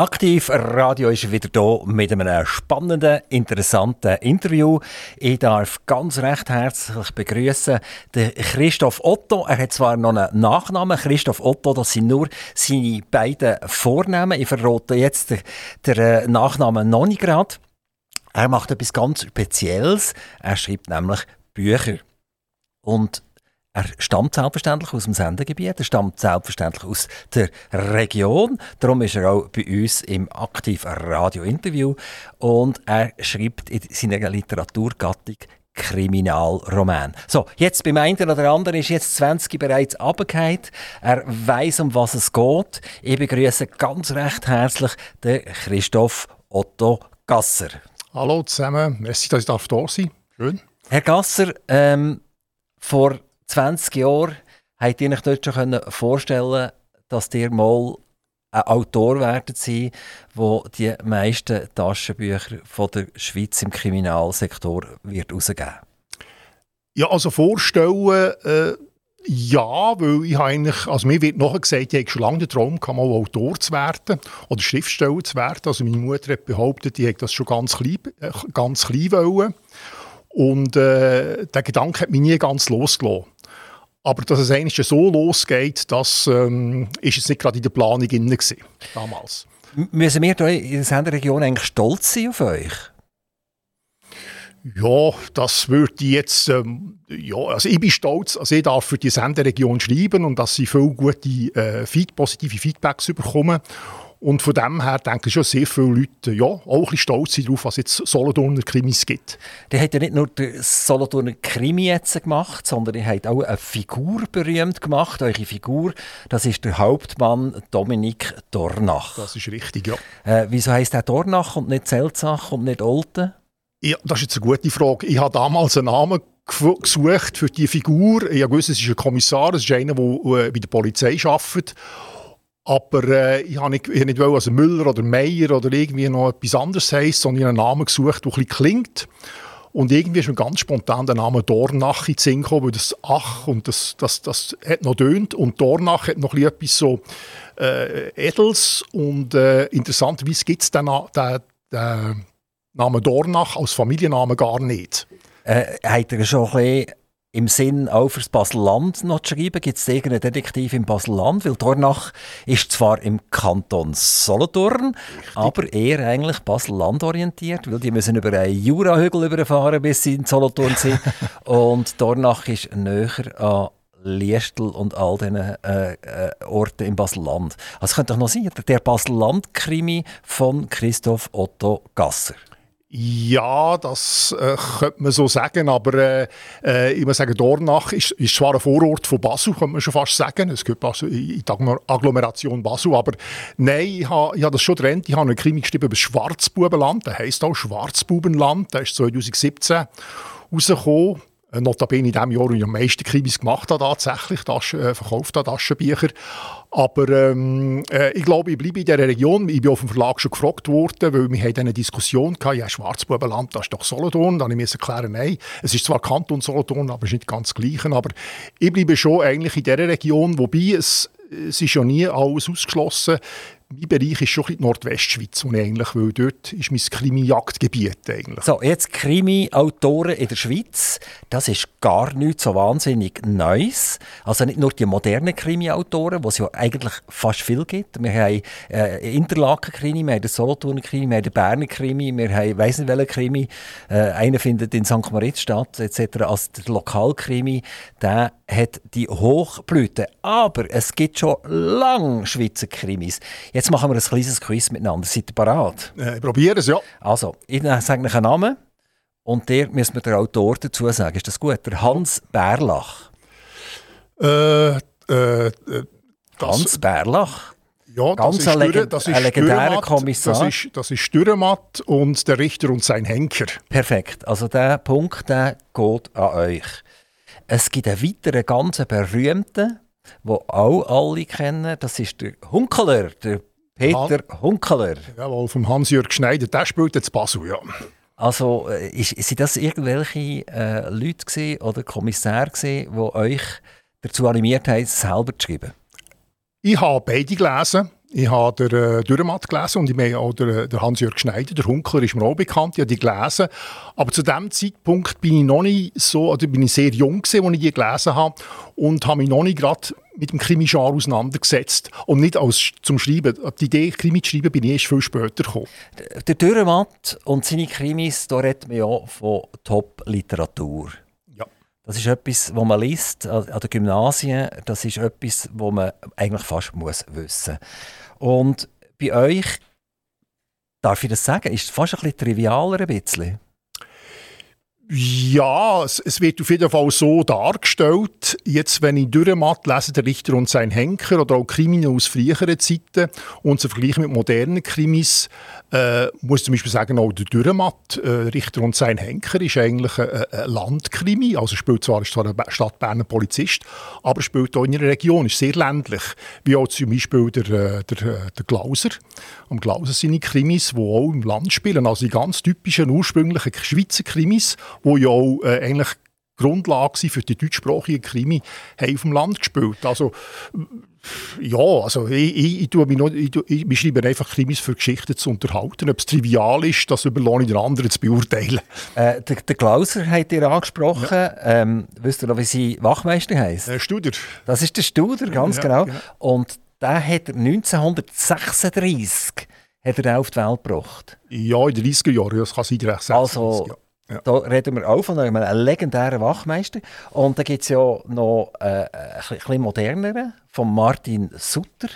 Aktiv Radio ist wieder hier mit einem spannenden, interessanten Interview. Ich darf ganz recht herzlich begrüßen den Christoph Otto. Er hat zwar noch einen Nachnamen, Christoph Otto, das sind nur seine beiden Vornamen. Ich verrate jetzt den, den äh, Nachnamen noch nicht gerade. Er macht etwas ganz Spezielles. Er schreibt nämlich Bücher. Und er stammt selbstverständlich aus dem Sendegebiet, er stammt selbstverständlich aus der Region. Darum ist er auch bei uns im aktiven Radio-Interview und er schreibt in seiner Literaturgattung Kriminalroman. So, jetzt beim einen oder anderen ist jetzt 20 bereits abgefallen. Er weiß, um was es geht. Ich begrüße ganz recht herzlich den Christoph Otto Gasser. Hallo zusammen, merci, dass ich da sein darf. Schön. Herr Gasser, ähm, vor 20 Jahren habt ihr euch dort schon vorstellen dass ihr mal ein Autor werden sein, wo die meisten Taschenbücher von der Schweiz im Kriminalsektor wird rausgeben. Ja, also vorstellen, äh, ja, weil ich eigentlich, also mir wird nachher gesagt, ich habe schon lange den Traum gehabt, mal Autor zu werden oder Schriftsteller zu werden. Also meine Mutter hat behauptet, die hätte das schon ganz klein, äh, ganz klein wollen. Und äh, der Gedanke hat mich nie ganz losgelassen. Aber dass es eigentlich so losgeht, das ähm, ist jetzt nicht gerade in der Planung drin damals. Müssen wir in der Senderegion eigentlich stolz sein auf euch? Ja, das würde ich jetzt, ähm, ja, also ich bin stolz, also ich darf für die Senderegion schreiben und dass sie viele gute, äh, positive Feedbacks bekommen. Und von dem her denke ich schon sehr viele Leute ja, auch ein bisschen stolz sind darauf, was jetzt Solothurner Krimis gibt. Der hat ja nicht nur den Solothurner Krimi jetzt gemacht, sondern er hat auch eine Figur berühmt gemacht. Eure Figur, das ist der Hauptmann Dominik Dornach. Das ist richtig, ja. Äh, wieso heisst der Dornach und nicht Selzach und nicht Olten? Ja, das ist jetzt eine gute Frage. Ich habe damals einen Namen gesucht für die Figur. Ich wusste, es ist ein Kommissar, es ist einer, der äh, bei der Polizei arbeitet. Aber äh, ich habe nicht, ich nicht wollen, also Müller oder Meier oder irgendwie noch etwas anderes heisst, sondern einen Namen gesucht, der ein bisschen klingt. Und irgendwie ist mir ganz spontan der Name Dornach in den Sinn gekommen, weil das Ach und das, das, das hat noch dönt. Und Dornach hat noch etwas so äh, Edels. Und äh, interessanterweise gibt es den, den, den Namen Dornach als Familiennamen gar nicht. Äh, hat er schon ein bisschen im Sinn auch fürs Basel-Land noch zu schreiben? Gibt es irgendeinen Detektiv im Basel-Land? Weil Dornach ist zwar im Kanton Solothurn, Richtig. aber eher eigentlich Basel-Land orientiert, weil die müssen über einen Jurahügel überfahren, bis sie in Solothurn sind. und Dornach ist näher an Liestel und all diesen äh, äh, Orten im Basel-Land. Also könnte doch noch sein, der Basel-Land-Krimi von Christoph Otto Gasser. Ja, das äh, könnte man so sagen, aber äh, äh, ich muss sagen, Dornach ist, ist zwar ein Vorort von Basel, könnte man schon fast sagen. Es gehört Basel, in die Agglomeration Basel, aber nein, ich habe ich ha das schon getrennt. Ich habe einen Krimi geschrieben über Schwarzbubenland, der heisst auch Schwarzbubenland, der ist 2017 rausgekommen. Äh, notabene in dem Jahr, wo ich am meisten Krimis gemacht habe, tatsächlich, äh, verkauft habe, Taschenbücher. Aber ähm, äh, ich glaube, ich bleibe in dieser Region. Ich bin auf dem Verlag schon gefragt worden, weil wir hatten eine Diskussion hatten, ja, Schwarzbubenland, das ist doch Solothurn. Dann musste ich erklären, nein, es ist zwar Kanton Solothurn, aber es ist nicht ganz das Gleiche. Aber ich bleibe schon eigentlich in dieser Region, wobei es, es ist ja nie alles ausgeschlossen mein Bereich ist schon die Nordwestschweiz, ich eigentlich will. Dort ist mein Krimi-Jagdgebiet eigentlich. So, jetzt Krimi-Autoren in der Schweiz, das ist gar nicht so wahnsinnig Neues. Also nicht nur die modernen Krimi-Autoren, es ja eigentlich fast viel gibt. Wir haben äh, Interlaken-Krimi, wir haben den Solothurner Krimi, wir haben den Berner Krimi, wir haben weiss nicht welchen Krimi. Äh, einer findet in St. Moritz statt, etc. Also der Lokalkrimi, der hat die Hochblüte. Aber es gibt schon lange Schweizer Krimis. Jetzt machen wir ein kleines Quiz miteinander. Seid ihr bereit? Äh, ich probiere es, ja. Also, ich sage euch einen Namen und der müssen wir den Autor dazu sagen. Ist das gut? Der Hans Bärlach. Äh, äh, äh Hans Bärlach? Ja, Ganz das ist, ein, das ist ein legendärer Kommissar. Das ist, das ist Dürrematt und der Richter und sein Henker. Perfekt. Also der Punkt der geht an euch. Es gibt einen weiteren ganz berühmten, den auch alle kennen. Das ist der Hunkeler, der Peter Han Hunkeler. Jawohl, vom Hans-Jörg Schneider, der spielt jetzt Basel, ja. Also, äh, ist, sind das irgendwelche äh, Leute gewesen, oder Kommissare, gewesen, die euch dazu animiert haben, selber zu schreiben? Ich habe beide gelesen. Ich habe den äh, Dürrematt gelesen und ich meine auch der, der Hans-Jörg Schneider, der Hunkler ist mir auch bekannt, ich habe die gelesen. Aber zu dem Zeitpunkt bin ich noch nicht so, oder bin ich sehr jung gewesen, als ich die gelesen habe und habe mich noch nicht gerade mit dem Krimi-Genre auseinandergesetzt und nicht als zum Schreiben. Die Idee, Krimi zu schreiben, bin ich erst viel später gekommen. Der Dürrematt und seine Krimis, da redet man ja von Top-Literatur. Das ist etwas, was man liest an den Gymnasien. Das ist etwas, was man eigentlich fast muss wissen. Und bei euch, darf ich das sagen, ist es fast ein bisschen trivialer ein bisschen. Ja, es, wird auf jeden Fall so dargestellt. Jetzt, wenn ich Dürrematt lese, der Richter und sein Henker oder auch Kriminal aus früheren Zeiten und sie vergleichen mit modernen Krimis, äh, muss zum Beispiel sagen, auch der Dürrematt, äh, Richter und sein Henker, ist eigentlich ein, ein Landkrimi. Also spielt zwar, ist zwar ein Stadt Berner Polizist, aber spielt auch in einer Region, ist sehr ländlich. Wie auch zum Beispiel der, äh, der, äh, der Glauser. Am Glauser sind Krimis, die auch im Land spielen. Also die ganz typischen, ursprünglichen Schweizer Krimis, die ja auch äh, eigentlich Grundlage für die deutschsprachigen Krimi, haben auf dem Land gespielt. Also ja, also ich, ich, ich, mich noch, ich, ich, schreibe einfach Krimis für Geschichten zu unterhalten. Ob es trivial ist, das überlasse ich den anderen zu beurteilen. Äh, der, der Klauser hat ihr angesprochen. Ja. Ähm, wisst ihr noch, wie sie Wachmeister heisst? Äh, Studer. Das ist der Studer, ganz ja, genau. Ja. Und der hat 1936 hat er auf die Welt gebracht. Ja, in den 30er Jahren, das kann sein, 36, also, ja. Da reden wir auch von einem, legendären Wachmeister. Und da gibt es ja noch äh, ein bisschen moderneren, von Martin Sutter,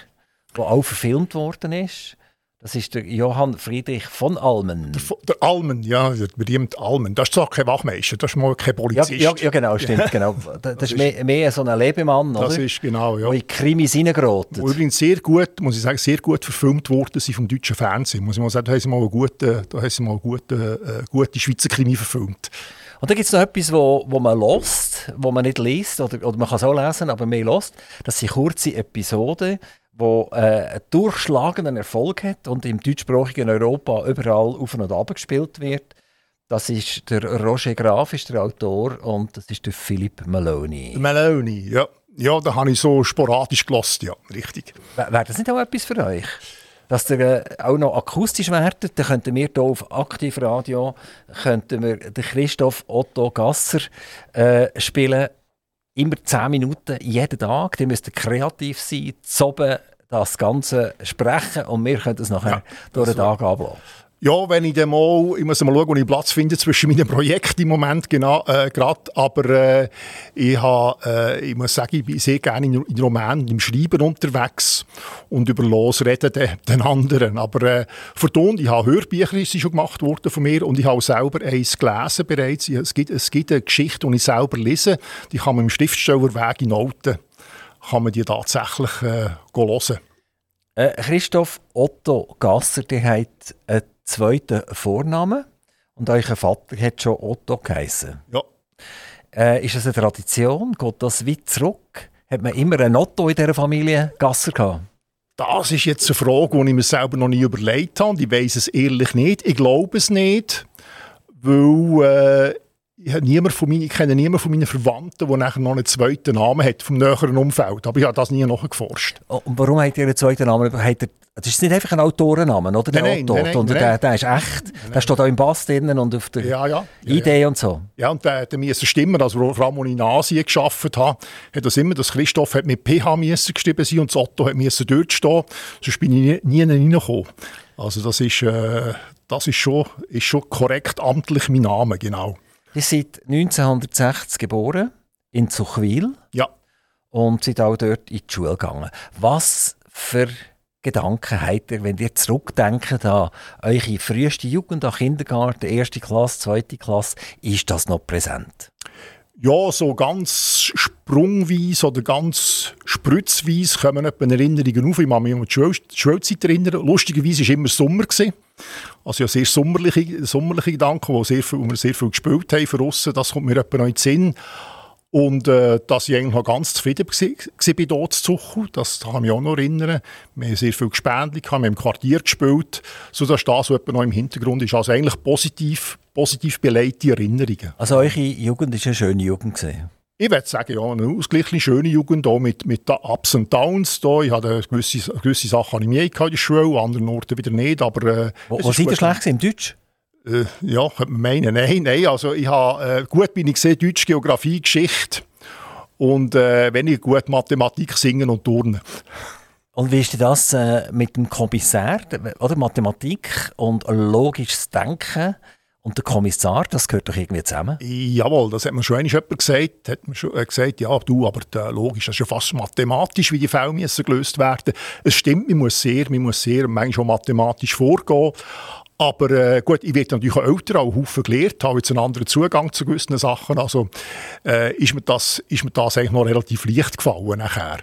der auch verfilmt worden ist. Das ist der Johann Friedrich von Almen. Der, der Almen, ja, der berühmte Almen. Das ist zwar kein Wachmeister, das ist mal kein Polizist. Ja, ja, ja genau, stimmt. genau. Das, das ist mehr, mehr, so ein Lebemann, das oder? ist genau, ja. Wo in Krimis reingerät. Übrigens sehr gut, muss ich sagen, sehr gut verfilmt worden sind vom deutschen Fernsehen. Muss ich mal sagen, da haben sie mal, eine gute, da haben sie mal eine gute, äh, gute Schweizer Krimi verfilmt. Und dann gibt es noch etwas, wo, wo man lost, wo man nicht liest, oder, oder man kann es auch lesen, aber mehr lost. Das sind kurze Episoden, wo äh, einen durchschlagenden Erfolg hat und im deutschsprachigen Europa überall auf und ab gespielt wird. Das ist der Roger Graf, ist der Autor, und das ist der Philipp Maloney. Maloney, ja. Ja, da habe ich so sporadisch gelost, ja, richtig. Wäre das nicht auch etwas für euch? Dass ihr äh, auch noch akustisch werdet, dann könnten wir hier auf Aktivradio könnten wir den Christoph Otto Gasser äh, spielen immer 10 Minuten jeden Tag. Die müssten kreativ sein, zoben das Ganze sprechen und wir können es nachher ja, durch den Tag ablassen. Ja, wenn ich dann mal, ich muss mal schauen, wo ich Platz finde zwischen meinen Projekten im Moment genau, äh, gerade, aber äh, ich, ha, äh, ich muss sagen, ich bin sehr gerne in, in Romanen, im Schreiben unterwegs und über Losreden den, den anderen, aber äh, vertont, ich habe Hörbücher, die schon gemacht worden von mir und ich habe selber eins gelesen bereits, es gibt, es gibt eine Geschichte, die ich selber lese, die kann man im Schriftstellerweg in Noten, kann man die tatsächlich äh, hören. Äh, Christoph Otto Gasser, der hat eine zweiten Vornamen und euer Vater hat schon Otto geheißen. Ja. Äh, ist das eine Tradition? Geht das weit zurück? Hat man immer einen Otto in dieser Familie Gasser gehabt? Das ist jetzt eine Frage, die ich mir selber noch nie überlegt habe. Ich weiß es ehrlich nicht. Ich glaube es nicht, weil äh, ich, von meinen, ich kenne niemanden von meinen Verwandten, der nachher noch einen zweiten Namen hat, vom näheren Umfeld. Aber ich habe das nie nachgeforscht. Oh, und warum hat ihr einen zweiten Namen? Hat er, das ist nicht einfach ein Autorenname, oder? Der nein, Autor, nein, nein, der, der, ist echt. Der steht auch im Pass drinnen und auf der ja, ja, ja, Idee und so. Ja, und der, der müssen stimmen. Also, vor allem, als ich in Asien gearbeitet habe, hat das immer, dass Christoph hat mit PH geschrieben sein und das Otto hat müssen dort stehen. Sonst bin ich nie, nie reingekommen. Also, das ist, äh, das ist schon, ist schon korrekt amtlich mein Name, genau. Ihr seid 1960 geboren, in Zuchwil. Ja. Und seid auch dort in die Schule gegangen. Was für Gedanken habt ihr, wenn ihr zurückdenkt an eure früheste Jugend, an Kindergarten, erste Klasse, zweite Klasse, ist das noch präsent? Ja, so ganz sprungweise oder ganz spritzweise kommen etwa Erinnerungen auf. Ich kann mich an die Schulzeit erinnern. Lustigerweise war immer Sommer. Also ja, sehr sommerliche, sommerliche Gedanken, wo, sehr viel, wo wir sehr viel gespielt haben für uns. Das kommt mir etwa noch in den Sinn. Und äh, dass ich eigentlich noch ganz zufrieden war bei dort zu Zuchu, das kann ich mich auch noch erinnern. Wir haben sehr viel Gespendli, wir haben im Quartier gespielt, sodass das so etwa noch im Hintergrund ist. Also eigentlich positiv, positiv beleidigte Erinnerungen. Also eure Jugend war eine schöne Jugend? Gewesen. Ich würde sagen, ja, eine ausgleichende, schöne Jugend auch mit, mit Ups und Downs. Da. Ich hatte gewisse, gewisse Sachen ich mehr in der Schule, an anderen Orten wieder nicht. Aber, äh, wo wo seid ihr schlecht im Deutsch? Äh, ja, könnte man meinen. Nein, nein. Also ich habe, äh, gut bin ich gesehen, Deutsch, Geografie, Geschichte und äh, weniger gut Mathematik, Singen und Turnen. Und wie ist das äh, mit dem Kommissar, oder Mathematik und logisches Denken? Und der Kommissar, das gehört doch irgendwie zusammen? Jawohl, das hat mir schon einmal jemand gesagt. Hat mir schon äh, gesagt, ja, du, aber der, logisch, das ist ja fast mathematisch, wie die Fälle müssen gelöst werden. Es stimmt, man muss sehr, man muss sehr manchmal schon mathematisch vorgehen. Aber äh, gut, ich werde natürlich auch älter, auch Haufen gelernt, habe jetzt einen anderen Zugang zu gewissen Sachen. Also äh, ist, mir das, ist mir das eigentlich noch relativ leicht gefallen nachher.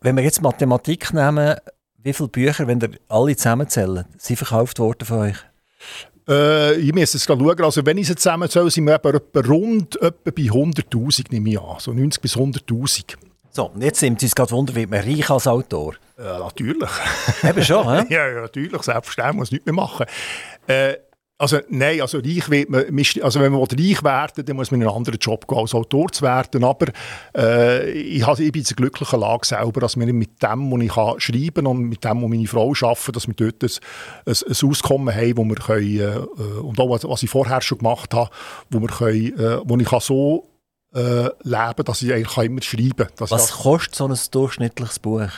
Wenn wir jetzt Mathematik nehmen, wie viele Bücher, wenn ihr alle zusammenzählen, sind verkauft worden von euch? Äh, ich muss jetzt schauen, also wenn ich sie zusammenzähle, sind wir etwa, rund etwa bei 100'000, nehme ich an. So 90 bis 100'000. So, und jetzt sind Sie uns gerade wundern, wird man reich als Autor? Ja, natürlich. Eben schon, hä? ja, ja, natürlich, selbstverständlich, muss nichts mehr machen. Äh, also nein, also reich wird man, also wenn man reich werden dann muss man in einen anderen Job gehen, als Autor zu werden. Aber äh, ich, habe, ich bin in einer glücklichen Lage selber, dass wir mit dem, was ich kann schreiben und mit dem, was meine Frau arbeitet, dass wir dort ein, ein, ein Auskommen haben, wo wir können, äh, und auch was, was, ich vorher schon gemacht habe, wo, wir können, äh, wo ich kann so äh, leben dass ich eigentlich immer schreiben kann. Was kostet so ein durchschnittliches Buch?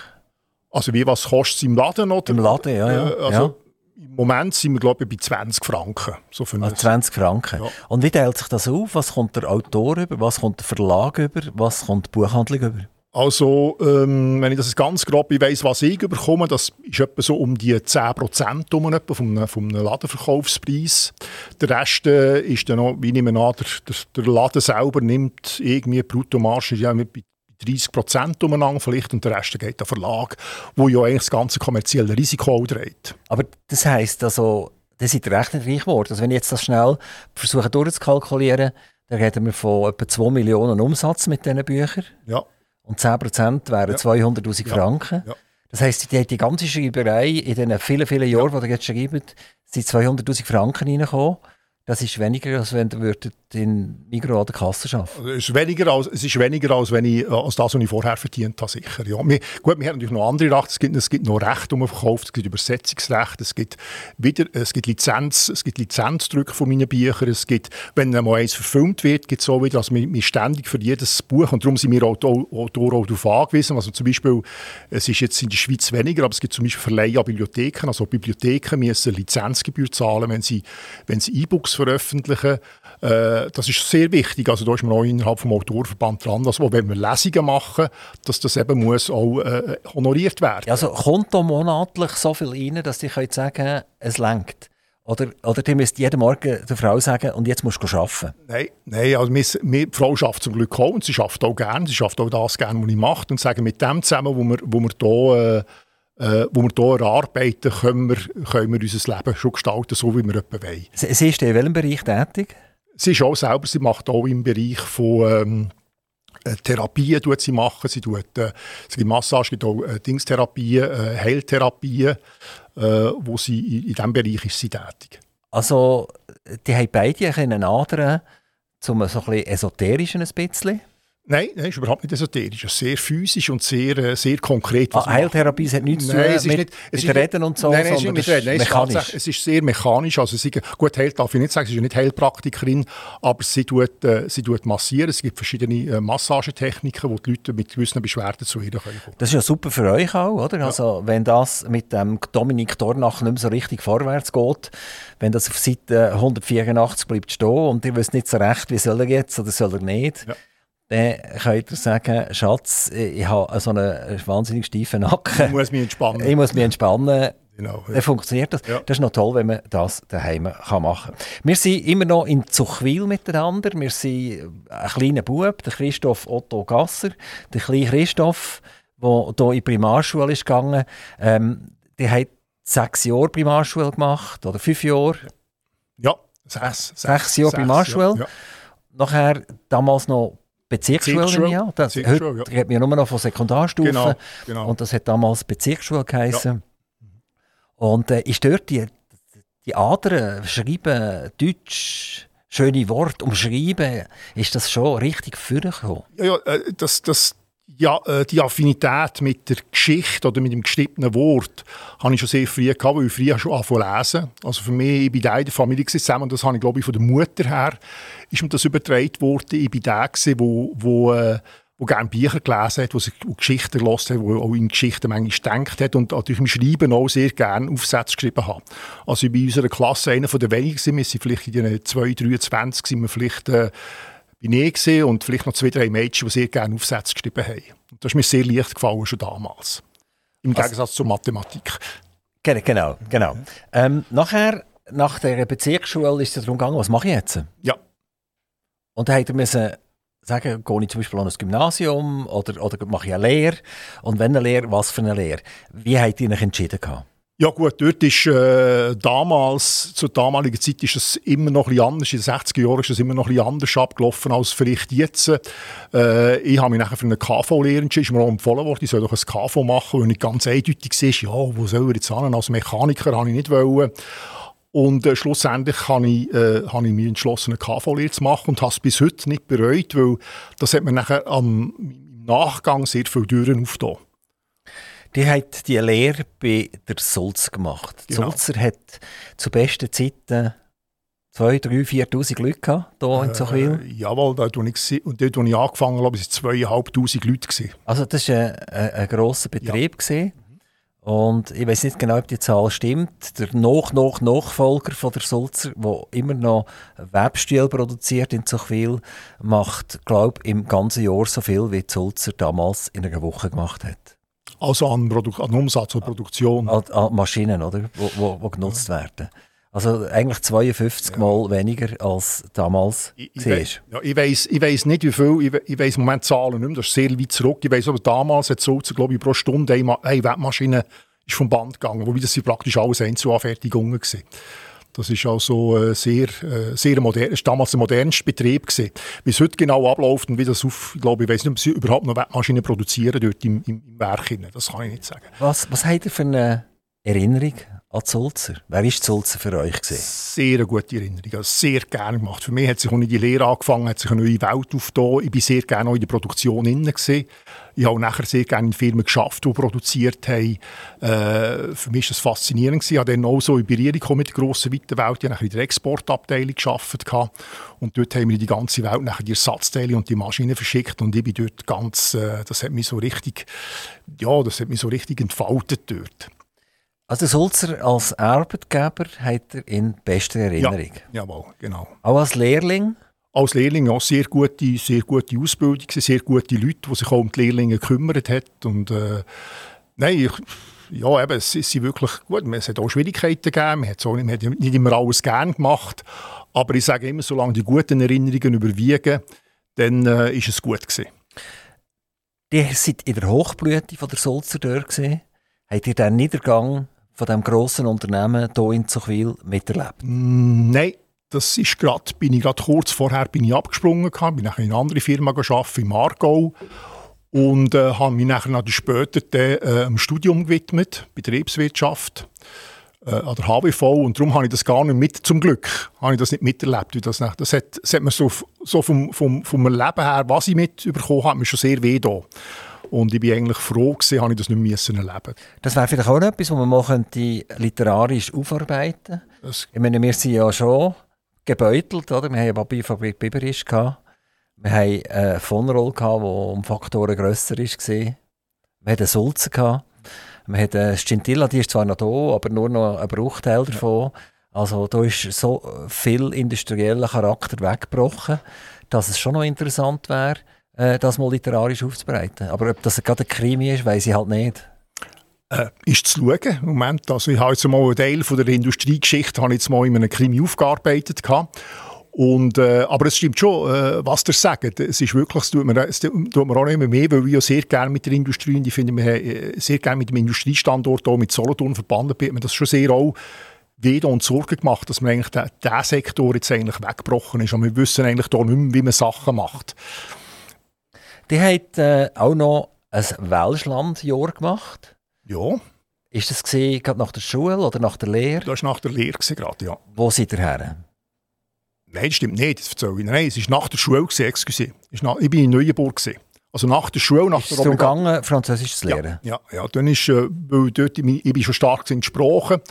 Also wie, was kostet es im Laden? Oder? Im Laden, ja. ja. Äh, also, ja im Moment sind wir, glaube ich, bei 20 Franken. So für also 20 Franken. Ja. Und wie teilt sich das auf? Was kommt der Autor über? Was kommt der Verlag über? Was kommt die Buchhandlung über? Also, ähm, wenn ich das ganz grob weiss, was ich bekomme, das ist etwa so um die 10% um etwa vom, vom Ladenverkaufspreis. Der Rest äh, ist dann noch, wie ich nehme an, der, der, der Laden selber nimmt irgendwie Bruttomarge ja, mit 30 Prozent umeinander vielleicht und der Rest geht an Verlag, wo ja eigentlich das ganze kommerzielle Risiko trägt. Aber das heisst also, das ist recht reich geworden. Also wenn ich jetzt das schnell versuche durchzukalkulieren, dann reden wir von etwa 2 Millionen Umsatz mit diesen Büchern. Ja. Und 10 Prozent wären ja. 200'000 Franken. Ja. Das heisst, die, die ganze Schreiberei in den vielen, vielen Jahren, ja. die ihr jetzt schreibt, sind 200'000 Franken reingekommen. Das ist weniger, als wenn ihr in Migros an Kasse arbeiten es, ist weniger als, es ist weniger, als, wenn ich, als das, was ich vorher verdient habe, sicher. Ja. Wir, gut, wir haben natürlich noch andere Rechte. Es gibt, es gibt noch Rechte, die man verkauft. Es gibt Übersetzungsrechte. Es gibt, wieder, es gibt Lizenz, es gibt Lizenzdrücke von meinen Büchern. Es gibt, wenn mal eins verfilmt wird, gibt es auch wieder, also wir, wir ständig für jedes Buch, und darum sind wir auch, auch, darauf angewiesen. Also zum Beispiel, es ist jetzt in der Schweiz weniger, aber es gibt zum Beispiel Verleihe an Bibliotheken. Also Bibliotheken müssen Lizenzgebühr zahlen, wenn sie, wenn sie E-Books veröffentlichen. Äh, das ist sehr wichtig. Also da ist man auch innerhalb vom Autorverband dran, dass wenn wir Lesungen machen, dass das eben muss auch äh, honoriert werden. Also kommt da monatlich so viel rein, dass ich sagen es lenkt? Oder, oder die müsst jeden Morgen der Frau sagen, und jetzt musst du arbeiten? Nein, nein also wir, die Frau arbeitet zum Glück auch und sie arbeitet auch gerne. Sie arbeitet auch das gerne, was sie macht. Und sagen, mit dem zusammen, wo wir, wo wir hier äh, wo wir hier erarbeiten, können wir, können wir unser Leben schon gestalten, so wie wir etwa wollen. Sie, sie ist in welchem Bereich tätig? Sie ist auch selber, sie macht auch im Bereich von ähm, äh, Therapien tut sie machen. Sie tut, äh, es gibt Massage, es gibt auch äh, Dingstherapien, äh, Heiltherapien, äh, wo sie in, in diesem Bereich ist sie tätig. Also, die haben beide einen anderen, zum so ein bisschen esoterischen ein bisschen. Nein, nein, ist überhaupt nicht esoterisch. Es ist sehr physisch und sehr, äh, sehr konkret. Ah, Heiltherapie hat nichts nein, zu tun mit, mit nicht, Reden und so, nein, nein, es ist, nein, mechanisch. Es ist sehr mechanisch. Also sie, gut, Heil darf ich nicht sagen, sie ist nicht Heilpraktikerin, aber sie tut, äh, sie tut massieren. Es gibt verschiedene äh, Massagetechniken, wo die Leute mit gewissen Beschwerden zu ihr kommen Das ist ja super für euch auch, oder? Ja. Also wenn das mit dem Dominik Dornach nicht mehr so richtig vorwärts geht, wenn das auf Seite 184 bleibt stehen und ihr wisst nicht so recht, wie soll er jetzt oder soll er nicht, ja dann könnt ihr sagen, Schatz, ich habe so einen wahnsinnig steifen Nacken. Ich muss mich entspannen. Ich muss mich entspannen. Genau, ja. Dann funktioniert das. Ja. Das ist noch toll, wenn man das daheim machen kann. Wir sind immer noch in Zuchwil miteinander. Wir sind ein kleiner Bub, der Christoph Otto Gasser. Der kleine Christoph, der hier in die Primarschule ist gegangen. Ähm, der hat sechs Jahre Primarschule gemacht, oder fünf Jahre. Ja, sechs. Sechs, sechs Jahre Primarschule. Ja, ja. Nachher damals noch Bezirksschule, ja. Das, Bezirksschule, heute ja. redet man nur noch von Sekundarstufe. Genau, genau. Und das hat damals Bezirksschule geheißen. Ja. Und äh, ist dort die, die anderen Schreiben, Deutsch, schöne Worte umschreiben, ist das schon richtig vorgekommen? Ja, ja äh, das, das, ja, äh, die Affinität mit der Geschichte oder mit dem geschriebenen Wort habe ich schon sehr früh gehabt, weil ich früher schon angefangen lesen. Also für mich, ich bin da in der Familie zusammen und das habe ich glaube ich von der Mutter her, ist mir das übertragen worden. Ich bin der wo, wo äh, wo gerne Bücher gelesen hat, wo sich Geschichten gelesen hat, wo auch in Geschichten manchmal gedacht hat und natürlich im Schreiben auch sehr gerne Aufsätze geschrieben hat. Also ich bin in unserer Klasse einer der wenigen, wir sind vielleicht in den 2, 23, sind wir vielleicht äh, bin ich gesehen und vielleicht noch zwei, drei Mädchen, die sehr gerne Aufsätze geschrieben haben. Und das ist mir sehr leicht gefallen, schon damals. Im also, Gegensatz zur Mathematik. Genau, genau. Ähm, nachher, nach der Bezirksschule ist es darum gegangen, was mache ich jetzt? Ja. Und da hat er müssen sagen, gehe ich zum Beispiel an ein Gymnasium oder, oder mache ich eine Lehre? Und wenn eine Lehre, was für eine Lehre? Wie habt ihr euch entschieden? Gehabt? Ja gut, dort ist äh, damals, zur damaligen Zeit ist es immer noch ein bisschen anders. In den 60er Jahren ist es immer noch ein anders abgelaufen als vielleicht jetzt. Äh, ich habe mich nachher für eine KV-Lehre entschieden, ist mir auch empfohlen worden, ich soll doch ein KV machen, weil nicht ganz eindeutig war, ja, wo soll er jetzt an? Als Mechaniker habe ich nicht wollen. Und äh, schlussendlich habe ich, äh, habe ich mich entschlossen, eine KV-Lehre zu machen und habe es bis heute nicht bereut, weil das hat mir nachher am Nachgang sehr viele Türen aufgetan. Die hat die Lehre bei der Sulz gemacht. Genau. Sulzer hat zu besten Zeiten 2, 3, 4'000 Leute gehabt, hier in Zuchwil. Äh, jawohl, dort, wo ich, und dort, wo ich angefangen habe, waren es 2'500 Leute. Gewesen. Also das war ein, ein, ein grosser Betrieb. Ja. Gewesen. Und ich weiß nicht genau, ob die Zahl stimmt. Der noch noch Nachfolger von der Sulzer, der immer noch Webstil produziert in Zuchwil, macht, glaube ich, im ganzen Jahr so viel, wie die Sulzer damals in einer Woche gemacht hat. Also an, Produ an Umsatz und Produktion. An, an Maschinen, oder? Wo, wo, wo genutzt ja. werden. Also eigentlich 52 ja. Mal weniger als damals ich, ich, we ja, ich weiß ich weiss nicht, wie viel, ich, ich weiss im Moment Zahlen nicht mehr, das ist sehr weit zurück. Ich weiss aber damals hat Sulzer, glaube ich, pro Stunde eine, eine Webmaschine ist vom Band gegangen, wobei das sind praktisch alles Einzelanfertigungen gewesen. Das ist also sehr, äh, sehr modern, ist damals der modernste Betrieb gewesen. Wie es heute genau abläuft und wie das auf, ich glaube, ich weiß nicht, ob sie überhaupt noch Webmaschinen produzieren dort im, im, im Werk. Das kann ich nicht sagen. Was, was habt ihr für eine Erinnerung an Zulzer? Wer war Zulzer für euch? Gewesen? Sehr eine gute Erinnerung. Also sehr gerne gemacht. Für mich hat sich auch nicht die Lehre angefangen, hat sich eine neue Welt aufgetan. Ich war sehr gerne auch in der Produktion inne. Ich habe nachher sehr gerne in Firmen geschafft, die produziert haben. Äh, für mich war das faszinierend. Ich habe dann auch so in Berührung mit der grossen, weiten Welt. Ich habe in der Exportabteilung gearbeitet. Und dort haben wir in die ganze Welt nachher die Ersatzteile und die Maschinen verschickt. Und ich bin dort ganz, äh, das hat mich so richtig, ja, das hat mich so richtig entfaltet dort. Also Sulzer als Arbeitgeber hat er in bester Erinnerung. Ja, jawohl, genau. Auch als Lehrling? Als Lehrling auch sehr gute, sehr gute Ausbildung, sehr gute Leute, die sich auch um die Lehrlinge gekümmert haben. Und äh, nein, ich, ja, eben, es ist wirklich gut. Es hat auch Schwierigkeiten gegeben, man hat, so, man hat nicht immer alles gern gemacht. Aber ich sage immer, solange die guten Erinnerungen überwiegen, dann äh, ist es gut gewesen. Ihr seid in der Hochblüte von der Sulzer dort gesehen. Habt ihr den Niedergang von diesem grossen Unternehmen hier in Zuchwil miterlebt? Mm, nein, das ist grad, bin ich gerade kurz vorher bin ich abgesprungen, bin nachher in eine andere Firma gearbeitet, in Margau und äh, habe mich nachher noch später dann, äh, einem Studium gewidmet, Betriebswirtschaft äh, an der HWV und darum habe ich das gar nicht mit, zum Glück, habe ich das nicht miterlebt. Wie das, das, hat, das hat mir so, so vom, vom, vom Leben her, was ich mitbekommen habe, mir schon sehr weh da. Und ich bin eigentlich froh gewesen, habe ich das nicht müssen erleben Das wäre vielleicht auch etwas, was man mal könnte literarisch aufarbeiten könnte. Ich meine, wir sind ja schon gebeutelt, oder? Wir haben eine Papierfabrik Biberisch gehabt. Wir haben eine Vonroll gehabt, die um Faktoren grösser war. Wir hatten eine Sulze gehabt. Wir hatten Scintilla, die ist zwar noch da, aber nur noch ein Bruchteil davon. Also da ist so viel industrieller Charakter weggebrochen, dass es schon noch interessant wäre, äh, das mal literarisch aufzubereiten. Aber ob das gerade ein Krimi ist, weiß ich halt nicht. Äh, ist zu schauen Moment. Also ich habe jetzt mal einen Teil von der Industriegeschichte habe jetzt mal in einem Krimi aufgearbeitet. Und, äh, aber es stimmt schon, äh, was ihr sagt. Es ist wirklich, es tut mir, es tut mir auch immer mehr, weil wir sehr gerne mit der Industrie, und ich finde, wir äh, sehr gerne mit dem Industriestandort auch mit Solothurn verbunden, hat man das schon sehr auch wieder und Sorge gemacht, dass man eigentlich der Sektor jetzt eigentlich weggebrochen ist und wir wissen eigentlich da nicht mehr, wie man Sachen macht. Die hat äh, auch noch ein Welschlandjahr gemacht. Ja. Ist das gesehen, gerade nach der Schule oder nach der Lehre? Das war nach der Lehre gerade, ja. Wo seid ihr her? Nein, das stimmt nicht, das erzähle ich. Nein, es war nach der Schule, excuse. Ich war in Neuenburg. Gewesen. Also nach der Schule, nach ist der es gegangen, Französisch zu lernen? Ja, ja, ja. dann ist, äh, weil dort, ich, ich bin schon stark in Sprachen